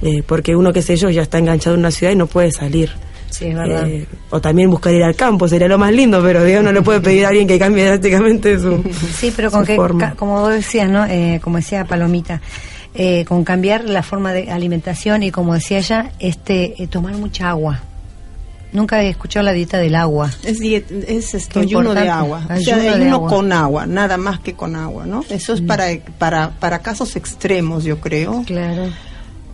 Eh, porque uno, qué sé yo, ya está enganchado en una ciudad y no puede salir. Sí, es verdad. Eh, o también buscar ir al campo, sería lo más lindo, pero Dios no le puede pedir a alguien que cambie drásticamente su, Sí, pero con su que, forma. ca- como vos decías, ¿no? Eh, como decía Palomita, eh, con cambiar la forma de alimentación y como decía ella, este, eh, tomar mucha agua. Nunca he escuchado la dieta del agua. Es, es esto, ayuno de agua. O sea, ayuno ayuno agua. con agua, nada más que con agua, ¿no? Eso es para, para, para casos extremos, yo creo. Claro.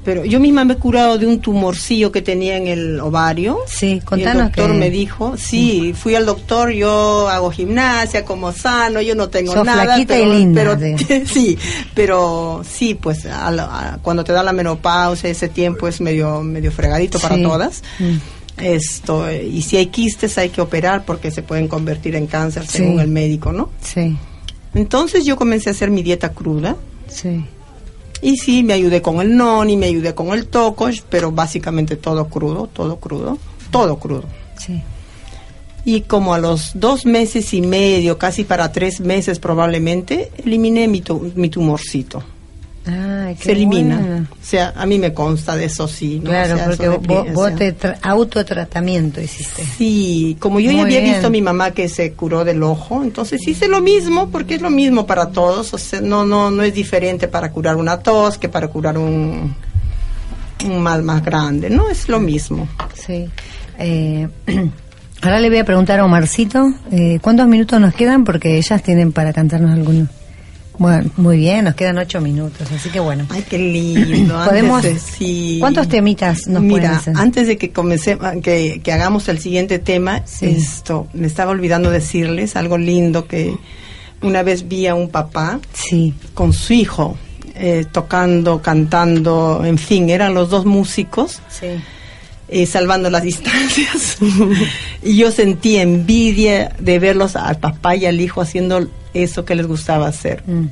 Pero yo misma me he curado de un tumorcillo que tenía en el ovario. Sí, Y el contanos doctor que- me dijo, sí, fui al doctor, yo hago gimnasia, como sano, yo no tengo Sos nada. flaquita y pero, linda, pero- de- [LAUGHS] sí, pero sí, pues a la- a- cuando te da la menopausia, ese tiempo es medio, medio fregadito para todas. Mm. Esto, y si hay quistes hay que operar porque se pueden convertir en cáncer Sí. según el médico, ¿no? Sí, Entonces yo comencé a hacer mi dieta cruda. sí. Y sí, me ayudé con el noni, me ayudé con el tocosh, pero básicamente todo crudo, todo crudo, todo crudo. Sí. Y como a los dos meses y medio, casi para tres meses probablemente, eliminé mi, tu- mi tumorcito. Se elimina. O sea, a mí me consta de eso, sí. ¿no? Claro, O sea, porque vos, o sea, te tra- autotratamiento hiciste. Sí, como yo ya había bien. visto a mi mamá que se curó del ojo, entonces hice lo mismo porque es lo mismo para todos, o sea, no no no es diferente para curar una tos que para curar un un mal más grande, no es lo mismo. Sí. Eh, [CLEARS THROAT] ahora le voy a preguntar a Omarcito, eh, ¿cuántos minutos nos quedan? Porque ellas tienen para cantarnos algunos. Bueno, muy bien, nos quedan ocho minutos, así que bueno. Ay, qué lindo. Podemos- de- sí. ¿Cuántos temitas nos Mira, hacer? antes de que comencé, que, que hagamos el siguiente tema, Sí. esto, me estaba olvidando decirles algo lindo que una vez vi a un papá Sí, con su hijo eh, tocando, cantando, en fin, eran los dos músicos sí. Eh, salvando las [LAUGHS] distancias. y yo sentí envidia de verlos al papá y al hijo haciendo eso que les gustaba hacer. Mm.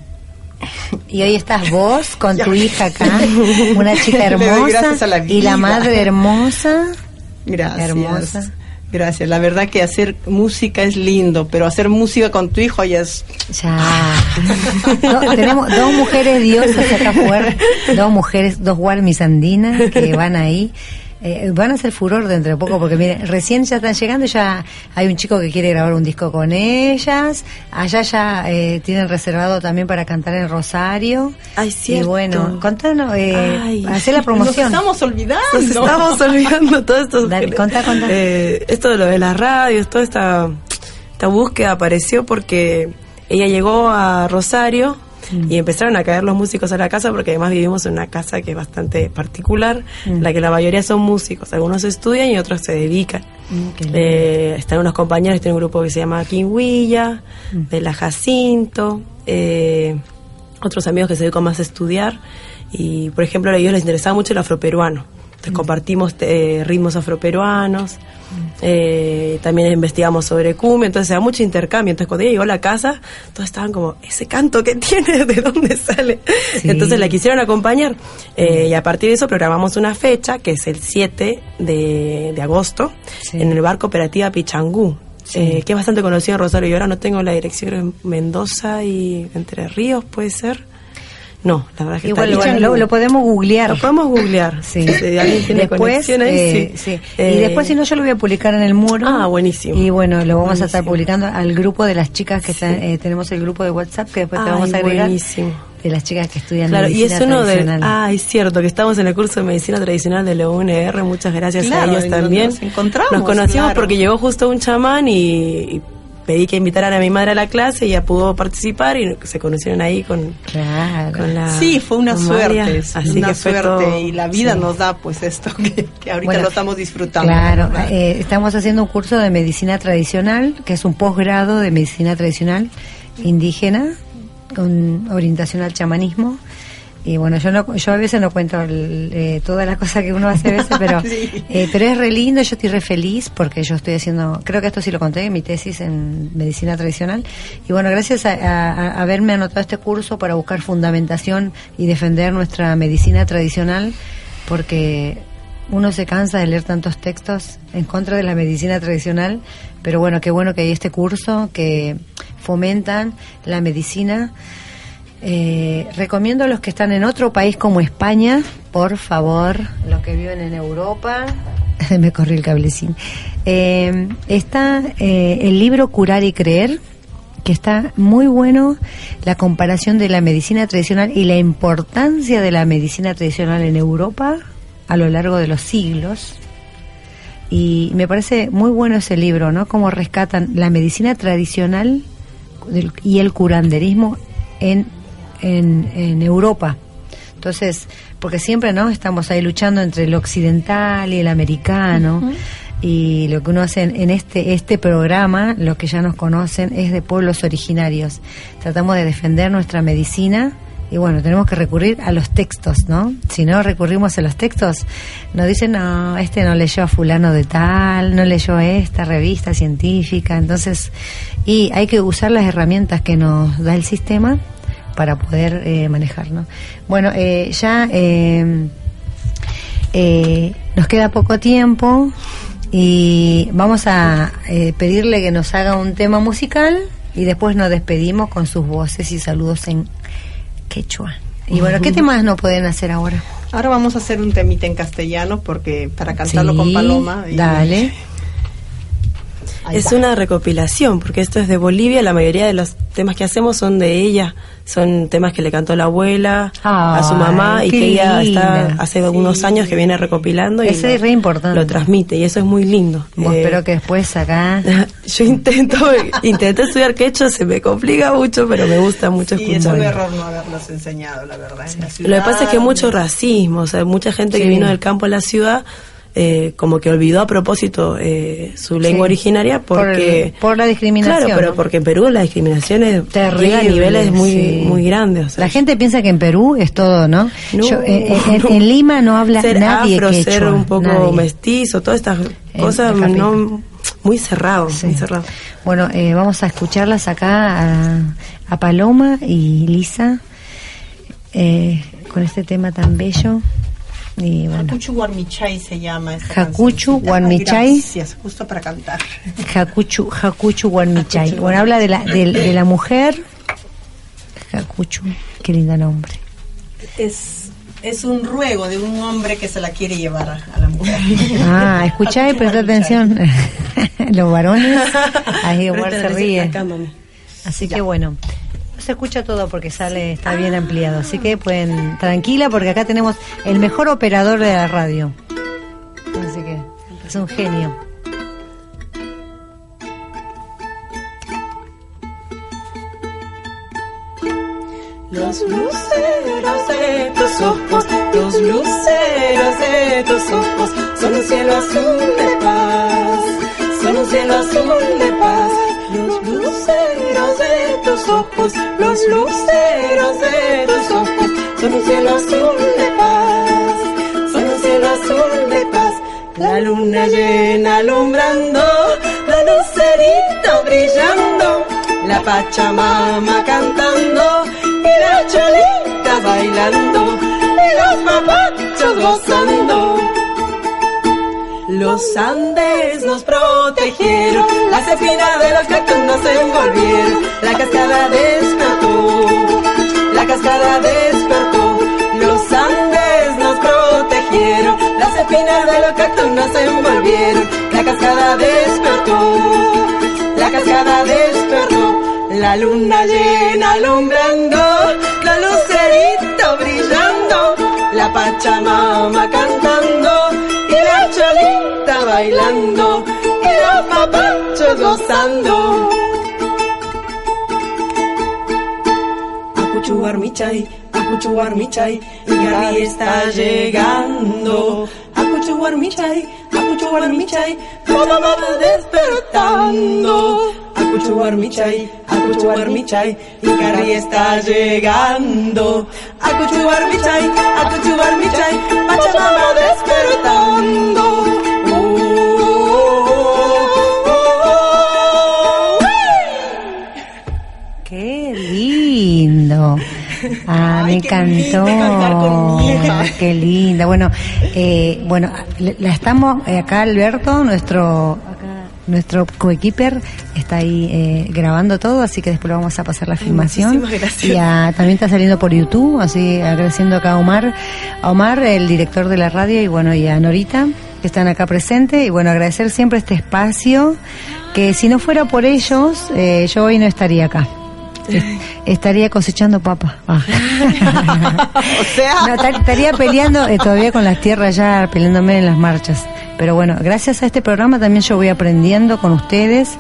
Y hoy estás vos con [LAUGHS] tu hija acá, [LAUGHS] una chica hermosa la y la madre hermosa. Gracias. Hermosa. Gracias, la verdad que hacer música es lindo, pero hacer música con tu hijo ya es... Ya. No, tenemos dos mujeres diosas acá afuera, dos mujeres, dos Walmis andinas que van ahí. Eh, van a hacer furor dentro de poco porque miren, recién ya están llegando, ya hay un chico que quiere grabar un disco con ellas, allá ya eh, tienen reservado también para cantar en Rosario. Ay, Y cierto. bueno, contanos, eh, hacer la promoción. Nos estamos olvidando. Nos estamos olvidando todo esto. Dale, contá, contá. Eh, esto de lo de las radios, toda esta, esta búsqueda apareció porque ella llegó a Rosario Mm. y empezaron a caer los músicos a la casa porque además vivimos en una casa que es bastante particular, Mm. en la que la mayoría son músicos, algunos estudian y otros se dedican. Mm. Eh, están unos compañeros, tiene un grupo que se llama Quinhuilla, Mm. de la Jacinto, eh, otros amigos que se dedican más a estudiar y por ejemplo a ellos les interesaba mucho el afroperuano. Entonces compartimos eh, ritmos afroperuanos, eh, también investigamos sobre cumbia, entonces da mucho intercambio. Entonces cuando ella llegó a la casa, todos estaban como, ese canto que [LAUGHS] tiene, ¿de dónde sale? Sí. Entonces la quisieron acompañar eh, y a partir de eso programamos una fecha que es el 7 de, de agosto Sí. en el barco Operativa Pichangú. eh, que es bastante conocido en Rosario. Yo ahora no tengo la dirección, en Mendoza y Entre Ríos, puede ser. No, la verdad es que Igual, está bueno, lo, lo podemos googlear. Lo podemos googlear. [LAUGHS] Sí. Si alguien tiene después, conexión ahí, eh, sí. sí. Eh, y después, si no, yo lo voy a publicar en el muro. Ah, buenísimo. Y bueno, lo vamos a estar publicando al grupo de las chicas que están, eh, tenemos el grupo de WhatsApp que después te vamos a agregar. buenísimo. De las chicas que estudian Claro, y medicina es uno de. Ah, es cierto, que estamos en el curso de medicina tradicional de la UNR. Muchas gracias Claro, a ellos también. nos encontramos, Nos conocimos claro. porque llegó justo un chamán y, y pedí que invitaran a mi madre a la clase y ella pudo participar y se conocieron ahí con, Claro. con la. Sí, fue una suerte, María. Así una que fue suerte todo- y la vida sí. nos da pues esto que, que ahorita Bueno, lo estamos disfrutando. Claro, ¿verdad? eh, estamos haciendo un curso de medicina tradicional, que es un posgrado de medicina tradicional indígena, con orientación al chamanismo. Y bueno, yo no, yo a veces no cuento el- eh, todas las cosas que uno hace a veces, pero, [LAUGHS] Sí. eh, pero es re lindo, yo estoy re feliz porque yo estoy haciendo, creo que esto sí lo conté en mi tesis en medicina tradicional. Y bueno, gracias a, a- a haberme anotado este curso para buscar fundamentación y defender nuestra medicina tradicional, porque uno se cansa de leer tantos textos en contra de la medicina tradicional, pero bueno, qué bueno que hay este curso que fomentan la medicina. Eh, recomiendo a los que están en otro país como España, por favor, los que viven en Europa, [LAUGHS] me corrí el cablecín. Eh, está eh, el libro Curar y Creer, que está muy bueno la comparación de la medicina tradicional y la importancia de la medicina tradicional en Europa a lo largo de los siglos. Y me parece muy bueno ese libro, ¿no? Cómo rescatan la medicina tradicional y el curanderismo en, en, en Europa. Entonces, porque siempre, ¿no? Estamos ahí luchando entre el occidental y el americano. Y lo que uno hace en, en este, este programa, los que ya nos conocen, es de pueblos originarios. Tratamos de defender nuestra medicina y bueno, tenemos que recurrir a los textos, ¿no? Si no recurrimos a los textos, nos dicen, no, este no leyó a fulano de tal, no leyó esta revista científica, entonces, y hay que usar las herramientas que nos da el sistema para poder eh, manejar, ¿no? Bueno, eh, ya eh, eh, nos queda poco tiempo y vamos a eh, pedirle que nos haga un tema musical y después nos despedimos con sus voces y saludos en quechua. Y bueno, ¿qué temas no pueden hacer ahora? Ahora vamos a hacer un temita en castellano porque para cantarlo Sí, con Paloma. y- Dale. Ahí Es va. una recopilación, porque esto es de Bolivia, la mayoría de los temas que hacemos son de ella, son temas que le cantó la abuela a su mamá y que ella linda. está hace algunos años que viene recopilando y Ese lo, es re importante. lo transmite y eso es muy lindo. Vos Eh, espero que después acá... [LAUGHS] yo intento intenté estudiar quechua, se me complica mucho, pero me gusta mucho Sí, es un error no haberlos enseñado, la verdad. en la Lo que pasa es que mucho racismo, o sea, mucha gente que vino del campo a la ciudad eh, como que olvidó a propósito eh, su lengua Sí. originaria porque por la discriminación, Claro, pero ¿no? porque en Perú la discriminación es Terrible, llega a niveles muy sí. muy grandes. o sea, La gente piensa que en Perú es todo, ¿no? no, Yo, eh, eh, en, no. en Lima no habla ser nadie afro, quechua, ser un poco nadie. mestizo, todas estas cosas no muy cerrado, Sí. muy cerrado. Bueno, eh, vamos a escucharlas acá a, a Paloma y Lisa eh, con este tema tan bello. Y bueno, Hakuchu Warmichai se llama esta Hakuchu. Warmichai. Gracias, justo para cantar. Hakuchu, Hakuchu Guarmichay. Hakuchu Bueno, habla de la, de, de la mujer. Hakuchu, qué lindo nombre. Es, es un ruego de un hombre que se la quiere llevar a, a la mujer. Ah, escuchá y presta atención. [LAUGHS] Los varones, ahí igual se ríe. acá. Así que bueno, se escucha todo porque sale, está bien ampliado. Así que pueden, tranquila, porque acá tenemos el mejor operador de la radio. Así que es un genio. Los luceros de tus ojos, los luceros de tus ojos, son un cielo azul de paz, son un cielo azul de paz. Ojos, los luceros de tus ojos, son un cielo azul de paz, son un cielo azul de paz. La luna llena alumbrando, la lucerito brillando, la Pachamama cantando y la cholita bailando y los papachos gozando. Los Andes nos protegieron, las espinas de los cactus nos envolvieron, la cascada despertó, la cascada despertó. Los Andes nos protegieron, las espinas de los cactus nos envolvieron, la cascada despertó, la cascada despertó. La luna llena alumbrando, la lucerito brillando, la Pachamama cantando bailando y los papachos gozando. Acuchuar michay, acuchuar michay, Gary está llegando. Acuchuar michay, acuchuar michay, mamá va despertando. Acuchuar michay, acuchuar michay, Gary está llegando. Acuchuar michay, acuchuar michay, Pachamama despertando. Lindo. [LAUGHS] Ah, Ay, me encantó. hija. Qué linda. Bueno, eh, bueno, la estamos eh, acá Alberto, nuestro acá, nuestro coequiper está ahí eh, grabando todo, así que después vamos a pasar la filmación. muchísimas gracias. Y a- también está saliendo por YouTube, así agradeciendo acá a Omar, a Omar, el director de la radio, y bueno, y a Norita, que están acá presentes, y bueno, agradecer siempre este espacio, que si no fuera por ellos, eh, yo hoy no estaría acá. Es- Estaría cosechando papa. Ah. [LAUGHS] O sea, No, tar- estaría peleando eh, todavía con las tierras ya, peleándome en las marchas. Pero bueno, gracias a este programa también yo voy aprendiendo con ustedes,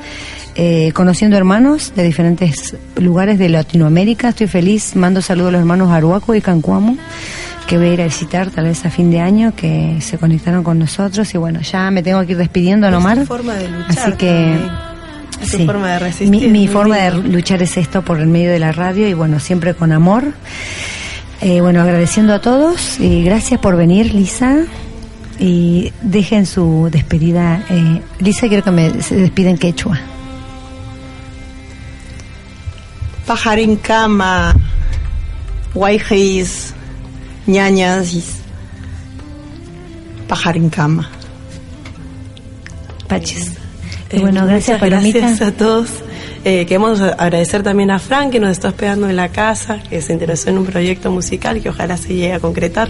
eh, conociendo hermanos de diferentes lugares de Latinoamérica. Estoy feliz, mando saludos a los hermanos Aruaco y Cancuamo, que voy a ir a visitar tal vez a fin de año, que se conectaron con nosotros. Y bueno, ya me tengo que ir despidiendo, ¿no, Mar? Es tu forma de luchar Así que... también. Es tu sí. forma de resistir, Mi, forma de luchar es esto por el medio de la radio y bueno, siempre con amor. Eh, bueno, agradeciendo a todos y gracias por venir, Lisa. Y dejen su despedida. Eh, Lisa, quiero que me se despida en quechua. pajarín cama, guayjeis, ñañas, pajarín cama. Paches. Eh, bueno, gracias, Palomita. gracias a todos. Eh, queremos agradecer también a Frank que nos está hospedando en la casa, que se interesó en un proyecto musical que ojalá se llegue a concretar.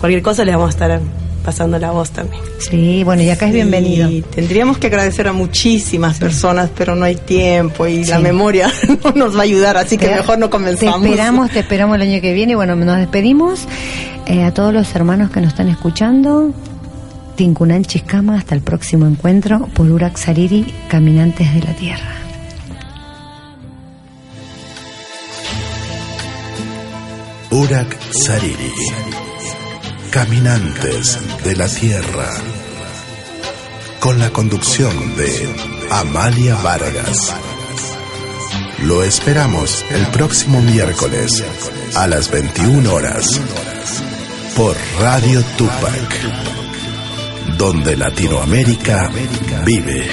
Cualquier cosa le vamos a estar pasando la voz también. Sí, bueno, y acá es bienvenido. Tendríamos que agradecer a muchísimas personas, pero no hay tiempo y la Sí. memoria [LAUGHS] no nos va a ayudar, así que Te- mejor no comenzamos. Te esperamos, te esperamos el año que viene. Y bueno, nos despedimos eh, a todos los hermanos que nos están escuchando. Tincunan Chiscama, hasta el próximo encuentro por Urak Sariri, Caminantes de la Tierra. Urak Sariri. Caminantes de la Tierra. Con la conducción de Amalia Vargas. Lo esperamos el próximo miércoles a las 21 horas por Radio Tupac, donde Latinoamérica vive.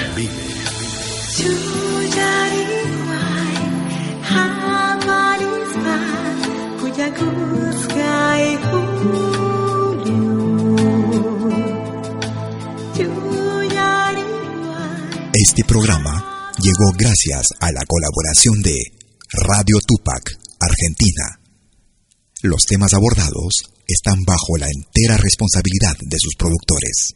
Este programa llegó gracias a la colaboración de Radio Tupac, Argentina. Los temas abordados están bajo la entera responsabilidad de sus productores.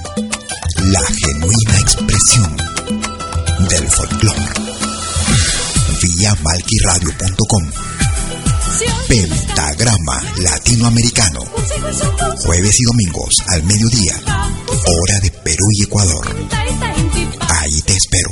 la genuina expresión del folclore. Vía malquiradio.com Pentagrama Latinoamericano. Jueves y domingos al mediodía. Hora de Perú y Ecuador. Ahí te espero.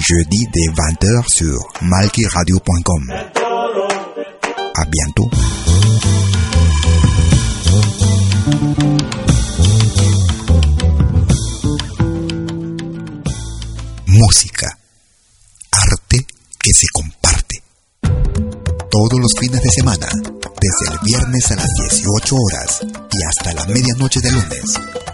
jeudi dès 20h sur malkiradio.com. À bientôt. música, arte que se comparte. Todos los fines de semana, desde el viernes a las 18 horas y hasta la medianoche de lunes.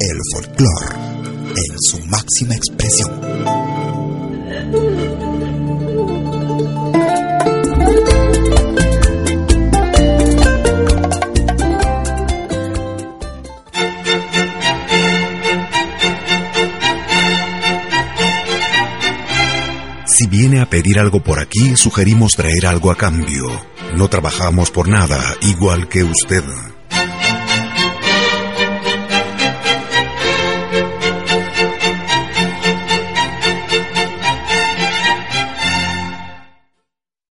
El folclore en su máxima expresión. Si viene a pedir algo por aquí, sugerimos traer algo a cambio. No trabajamos por nada, igual que usted.